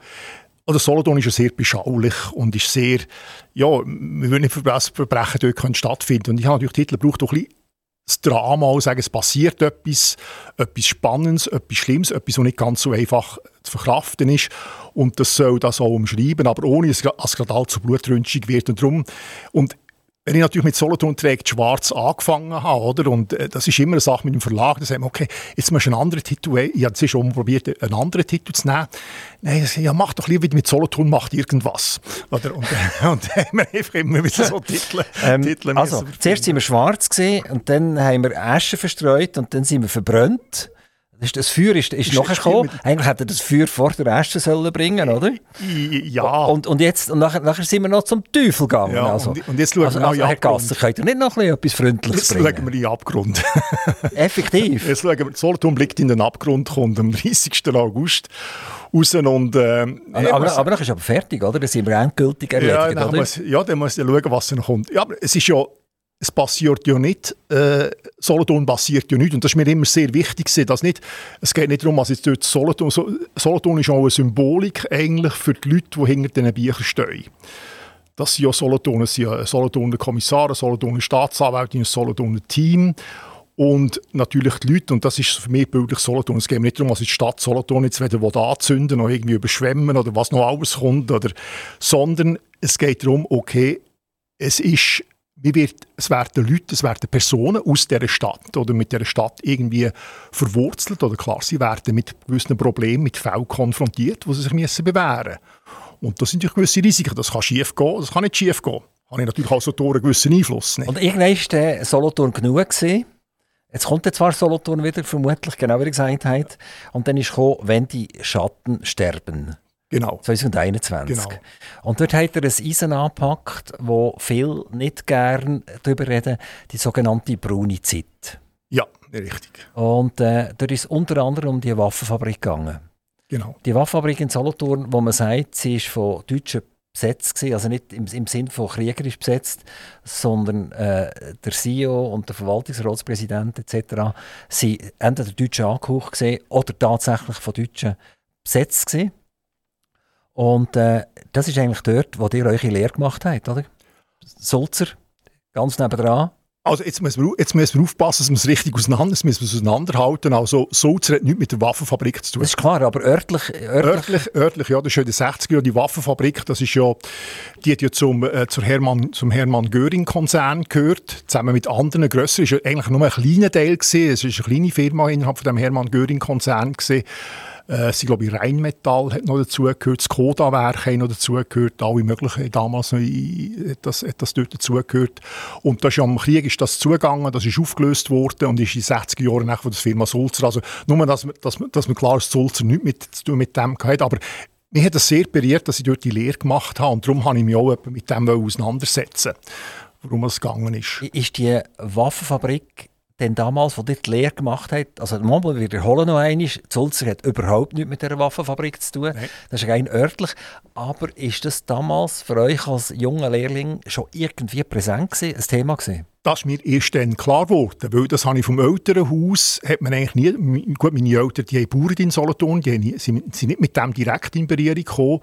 oder Solothurn ist ja sehr beschaulich und ist sehr, ja, wir würden nicht Verbrechen dort können stattfinden. Und ich habe natürlich Titel braucht auch ein bisschen das Drama, sagen, es passiert etwas, etwas Spannendes, etwas Schlimmes, etwas, was nicht ganz so einfach zu verkraften ist. Und das soll das auch umschreiben, aber ohne dass es gerade allzu blutrünstig wird. Und darum, und wenn ich natürlich mit Solothurn trägt schwarz angefangen habe, oder? Und äh, das ist immer eine Sache mit dem Verlag. Da sagt man, okay, jetzt musst du einen anderen Titel, ich habe jetzt schon probiert, einen anderen Titel zu nehmen. Nein, ich ja, mach doch lieber wieder mit Solothurn, macht irgendwas. Oder? Und, äh, und dann haben wir einfach immer wieder so Titel. ähm, Titel also, zuerst sind wir schwarz gesehen und dann haben wir Asche verstreut und dann sind wir verbrannt. Das, Feuer ist, ist, ist nachher gekommen. Eigentlich hätte er das Feuer vor der Asche sollen bringen, oder? Ja. Und, und jetzt, und nachher, nachher sind wir noch zum Teufel gegangen. Ja, also. und, und jetzt schauen also, wir also, Herr Gasser, könnt ihr nicht noch etwas Freundliches jetzt bringen? Jetzt schauen wir in den Abgrund. Effektiv. Jetzt schauen wir, Solothurn blickt in den Abgrund, kommt am 30. August raus und... Äh, aber, aber, aber dann ist aber fertig, oder? Dann sind wir endgültig erledigt, ja, oder? Muss, ja, dann muss ich schauen, was noch kommt. Ja, aber es ist ja es passiert ja nicht, äh, Solothurn passiert ja nicht. Und das ist mir immer sehr wichtig, dass nicht, es geht nicht darum, was jetzt dort Solothurn, Solothurn ist auch eine Symbolik eigentlich für die Leute, die hinter diesen Büchern stehen. Das sind ja Solothurn, das sind ja Solothurner Kommissare, Solothurner Staatsanwältin, ein Solothurner Team. Und natürlich die Leute, und das ist für mich bildlich Solothurn. Es geht nicht darum, was die Stadt Solothurn jetzt wieder anzünden oder irgendwie überschwemmen oder was noch alles kommt, oder, sondern es geht darum, okay, es ist wird, es werden Leute, es werden Personen aus dieser Stadt oder mit dieser Stadt irgendwie verwurzelt oder klar, sie werden mit gewissen Problemen, mit Fällen konfrontiert, die sie sich müssen bewähren Und das sind natürlich gewisse Risiken. Das kann schief gehen, das kann nicht schief gehen. Habe ich natürlich auch so einen gewissen Einfluss. Nicht? Und irgendwann war der Solothurn genug. Gewesen. Jetzt kommt jetzt zwar Solothurn wieder, vermutlich, genau wie er gesagt hat. Und dann ist gekommen, wenn die Schatten sterben. Genau. 2021. Genau. Und dort hat er ein Eisen angepackt, wo viel nicht gern darüber reden, die sogenannte braune Zeit. Ja, richtig. Und äh, dort ist unter anderem um die Waffenfabrik gegangen. Genau. Die Waffenfabrik in Solothurn, wo man sagt, sie ist von Deutschen besetzt gewesen, also nicht im, im Sinn von kriegerisch besetzt, sondern äh, der CEO und der Verwaltungsratspräsident etc. sind entweder Deutsche angehaucht gesehen oder tatsächlich von Deutschen besetzt gewesen. Und äh, das ist eigentlich dort, wo ihr eure Lehre gemacht habt, oder? Sulzer, ganz nebendran. Also jetzt müssen, wir, jetzt müssen wir aufpassen, dass wir es richtig auseinander, müssen wir es auseinanderhalten. Also Sulzer hat nichts mit der Waffenfabrik zu tun. Das ist klar, aber örtlich... Örtlich, örtlich, örtlich ja, das ist ja in den 60er Jahren. Die Waffenfabrik, das ist ja, die hat ja zum, äh, zur Hermann, zum Hermann Göring-Konzern gehört, zusammen mit anderen grösseren. War ja eigentlich nur ein kleiner Teil. Gewesen. Es war eine kleine Firma innerhalb von dem Hermann Göring-Konzern. Äh, sie, glaube ich, Rheinmetall hat noch dazugehört, das Koda-Werk hat noch dazugehört, alle möglichen damals noch etwas, etwas dort dazugehört. Und das ist am Krieg ist das zugegangen, das ist aufgelöst worden und ist in den 60er Jahren nach der Firma Sulzer. Also nur, dass, dass, dass man klar ist, Sulzer nichts mit, zu tun mit dem gehabt, aber mich hat das sehr berührt, dass ich dort die Lehre gemacht habe und darum habe ich mich auch mit dem auseinandersetzen warum es gegangen ist. Ist die Waffenfabrik denn damals, als ihr die Lehre gemacht habt, also wir wiederholen noch einmal, Sulzer hat überhaupt nichts mit dieser Waffenfabrik zu tun. Nein. Das ist rein örtlich. Aber ist das damals für euch als junger Lehrling schon irgendwie präsent gewesen, ein Thema gewesen? Das ist mir erst dann klar geworden, weil das habe ich vom Elternhaus, hat man eigentlich nie, gut, meine Eltern, die haben Bauern in Solothurn, die nie, sind, sind nicht mit dem direkt in Berührung gekommen,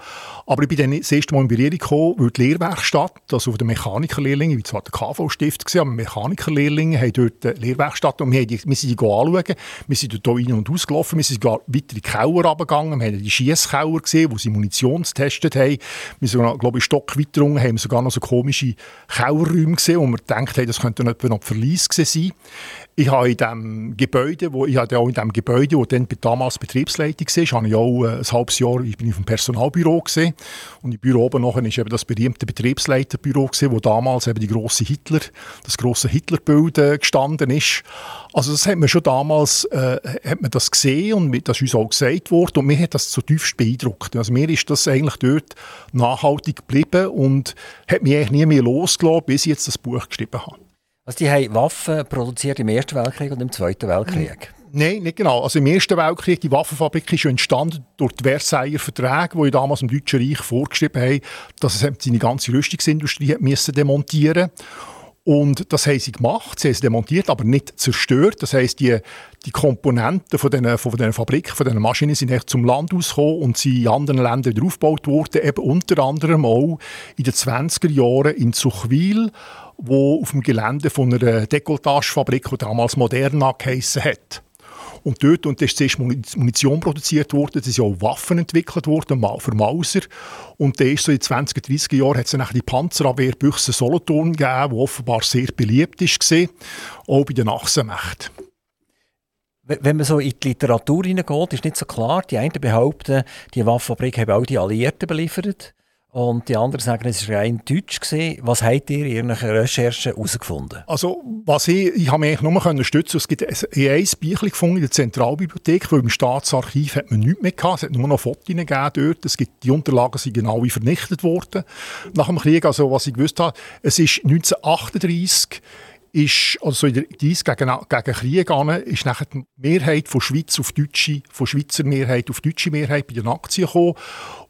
aber ich bin dann das erste Mal in Berührung gekommen, weil die Lehrwerkstatt, also auf der Mechanikerlehrlinge, wie zwar der KV-Stift aber Mechanikerlehrlinge haben dort eine Lehrwerkstatt und wir, haben die, wir sind die anschauen, wir sind dort rein und ausgelaufen, wir sind weiter in die Keller runtergegangen, wir haben die Schiesskeller gesehen, wo sie Munition getestet haben, wir sind, glaube ich, Stock weiter haben sogar noch so komische Kellerräume gesehen, wo wir gedacht haben, das könnte könnten etwa noch Verlies sein. Ich habe in dem Gebäude, wo ich hatte auch in dem Gebäude, wo dann damals Betriebsleitung war, habe ich auch äh, ein halbes Jahr ich bin im Personalbüro gesehen und im Büro oben nachher ist eben das berühmte Betriebsleiterbüro gesehen, wo damals eben die große Hitler, das große Hitlerbild äh, gestanden ist. Also das hat man schon damals äh, hat man das gesehen und das ist uns auch gesagt worden und mir hat das zutiefst beeindruckt. Also mir ist das eigentlich dort nachhaltig geblieben und hat mich eigentlich nie mehr losgelassen, bis ich jetzt das Buch geschrieben habe. Also die haben Waffen produziert im Ersten Weltkrieg und im Zweiten Weltkrieg? Nein, nicht genau. Also im Ersten Weltkrieg, die Waffenfabrik ist schon entstanden durch die Versailler Verträge, die damals im Deutschen Reich vorgeschrieben haben, dass es seine ganze Rüstungsindustrie müssen demontieren und das haben sie gemacht, sie haben sie demontiert, aber nicht zerstört. Das heisst, die, die Komponenten von diesen, von diesen Fabriken, von diesen Maschinen sind echt zum Land ausgekommen und sind in anderen Ländern wieder aufgebaut worden, eben unter anderem auch in den 20er Jahren in Zuchwil wo auf dem Gelände von einer Dekolletagefabrik, die damals Moderna geheissen hat. Und dort und ist zuerst Munition produziert worden, es sind auch Waffen entwickelt worden für Mauser. Und dann ist so in den 20er, 30er Jahren hat es dann die Panzerabwehrbüchse Solothurn gegeben, die offenbar sehr beliebt war, auch bei den Achsenmächten. Wenn man so in die Literatur hineingeht, ist nicht so klar. Die einen behaupten, die Waffenfabrik haben auch die Alliierten beliefert. Und die anderen sagen, es war rein deutsch. Gewesen. Was habt ihr in Ihren Recherchen herausgefunden? Also, was ich, ich habe mich nur können stützen Es gibt ein Büchlein gefunden in der Zentralbibliothek, weil im Staatsarchiv hat man nichts mehr gehabt. Es hat nur noch Fotos gegeben dort. Es gibt, die Unterlagen sind genau wie vernichtet worden nach dem Krieg. Also, was ich gewusst habe, es ist 1938 ist, also in der Dies gegen, gegen Krieg an, ist nachher die Mehrheit von Schweiz auf Deutsche, von Schweizer Mehrheit auf deutsche Mehrheit bei den Aktien gekommen.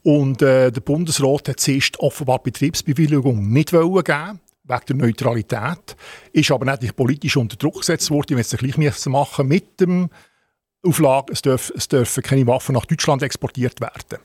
Und äh, der Bundesrat hat zuerst offenbar Betriebsbewilligung nicht wollen geben wegen der Neutralität, ist aber nicht politisch unter Druck gesetzt worden, wenn es gleich machen mit dem Auflage, es dürfen, es dürfen keine Waffen nach Deutschland exportiert werden.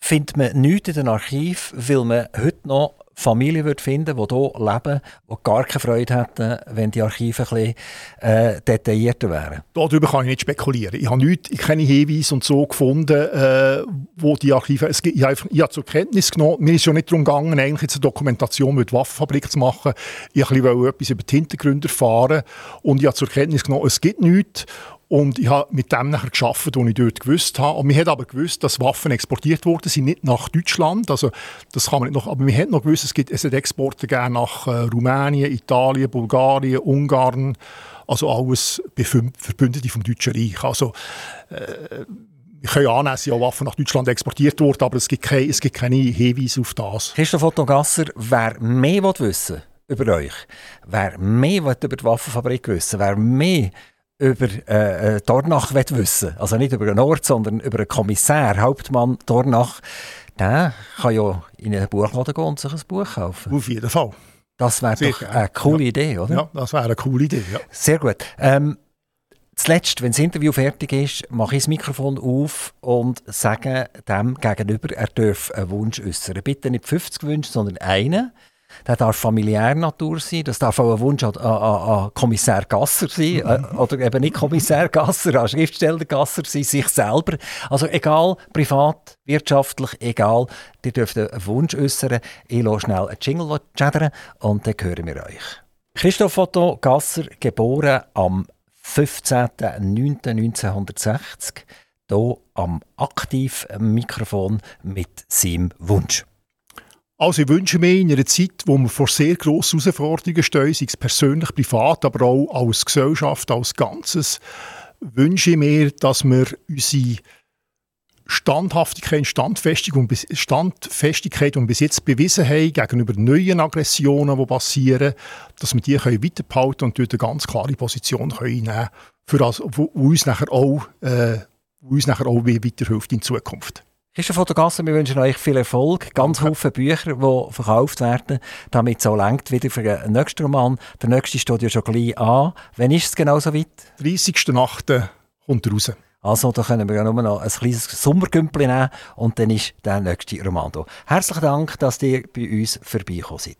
Findet man nichts in den Archiv, weil man heute noch Familien würde finden die hier leben, die gar keine Freude hätten, wenn die Archive bisschen äh, detaillierter wären? Darüber kann ich nicht spekulieren. Ich habe nicht, ich keine Hinweise und so gefunden, äh, wo die Archive... Es ich, habe, ich habe zur Kenntnis genommen, mir ist ja nicht darum gegangen, eigentlich jetzt eine Dokumentation mit der Waffenfabrik zu machen. Ich wollte etwas über die Hintergründe erfahren und ich habe zur Kenntnis genommen, es gibt nichts und ich habe mit dem nachher geschafft, was ich dort gewusst habe. Und mir hat aber gewusst, dass Waffen exportiert worden sind, nicht nach Deutschland. Also, das kann man nicht noch, aber mir hat noch gewusst, es gibt es hat Exporte gegeben nach äh, Rumänien, Italien, Bulgarien, Ungarn. Also alles Verbündete vom Deutschen Reich. Also, äh, ich kann ja annehmen, dass auch Waffen nach Deutschland exportiert wurden, aber es gibt, keine, es gibt keine Hinweise auf das. Christoph Otto Gasser, wer mehr wissen über euch, wer mehr über die Waffenfabrik wissen wer mehr über äh, äh Dornach wissen Also nicht über einen Ort, sondern über einen Kommissar, Hauptmann Dornach. Der kann ja in einen Buchladen gehen und sich ein Buch kaufen. Auf jeden Fall. Das wäre doch eine coole ja. Idee, oder? Ja, das wäre eine coole Idee, ja. Sehr gut. Ähm, Zuletzt, wenn das Interview fertig ist, mache ich das Mikrofon auf und sage dem gegenüber, er darf einen Wunsch äußern. Bitte nicht 50 Wünsche, sondern einen. Der darf familiär Natur sein, das darf auch ein Wunsch an, an, an Kommissar Gasser sein, äh, oder eben nicht Kommissar Gasser, an Schriftsteller Gasser sein, sich selber. Also egal, privat, wirtschaftlich, egal, ihr dürft einen Wunsch äußern. Ich lasse schnell einen Jingle chattern und dann hören wir euch. Christoph Otto Gasser, geboren am 15.09.1960. hier am Aktivmikrofon mit seinem Wunsch. Also ich wünsche mir in einer Zeit, wo wir vor sehr grossen Herausforderungen stehen, sei es persönlich, privat, aber auch als Gesellschaft, als Ganzes, wünsche ich mir, dass wir unsere Standhaftigkeit, Standfestigkeit und, Standfestigkeit und bis jetzt bewiesen haben gegenüber neuen Aggressionen, die passieren, dass wir die können weiterbehalten und dort eine ganz klare Position können nehmen das, wo uns nachher auch, äh, uns nachher auch weiterhilft in Zukunft. Christoph Fotogassen, wir wünschen euch viel Erfolg. Ganz okay. viele Bücher, die verkauft werden, damit es auch längt wieder für den nächsten Roman. Der nächste steht ja schon gleich an. Wann ist es genau so weit? 30.08. kommt er raus. Also, da können wir ja nur noch ein kleines Sommergümpel nehmen und dann ist der nächste Roman da. Herzlichen Dank, dass ihr bei uns vorbeigekommen seid.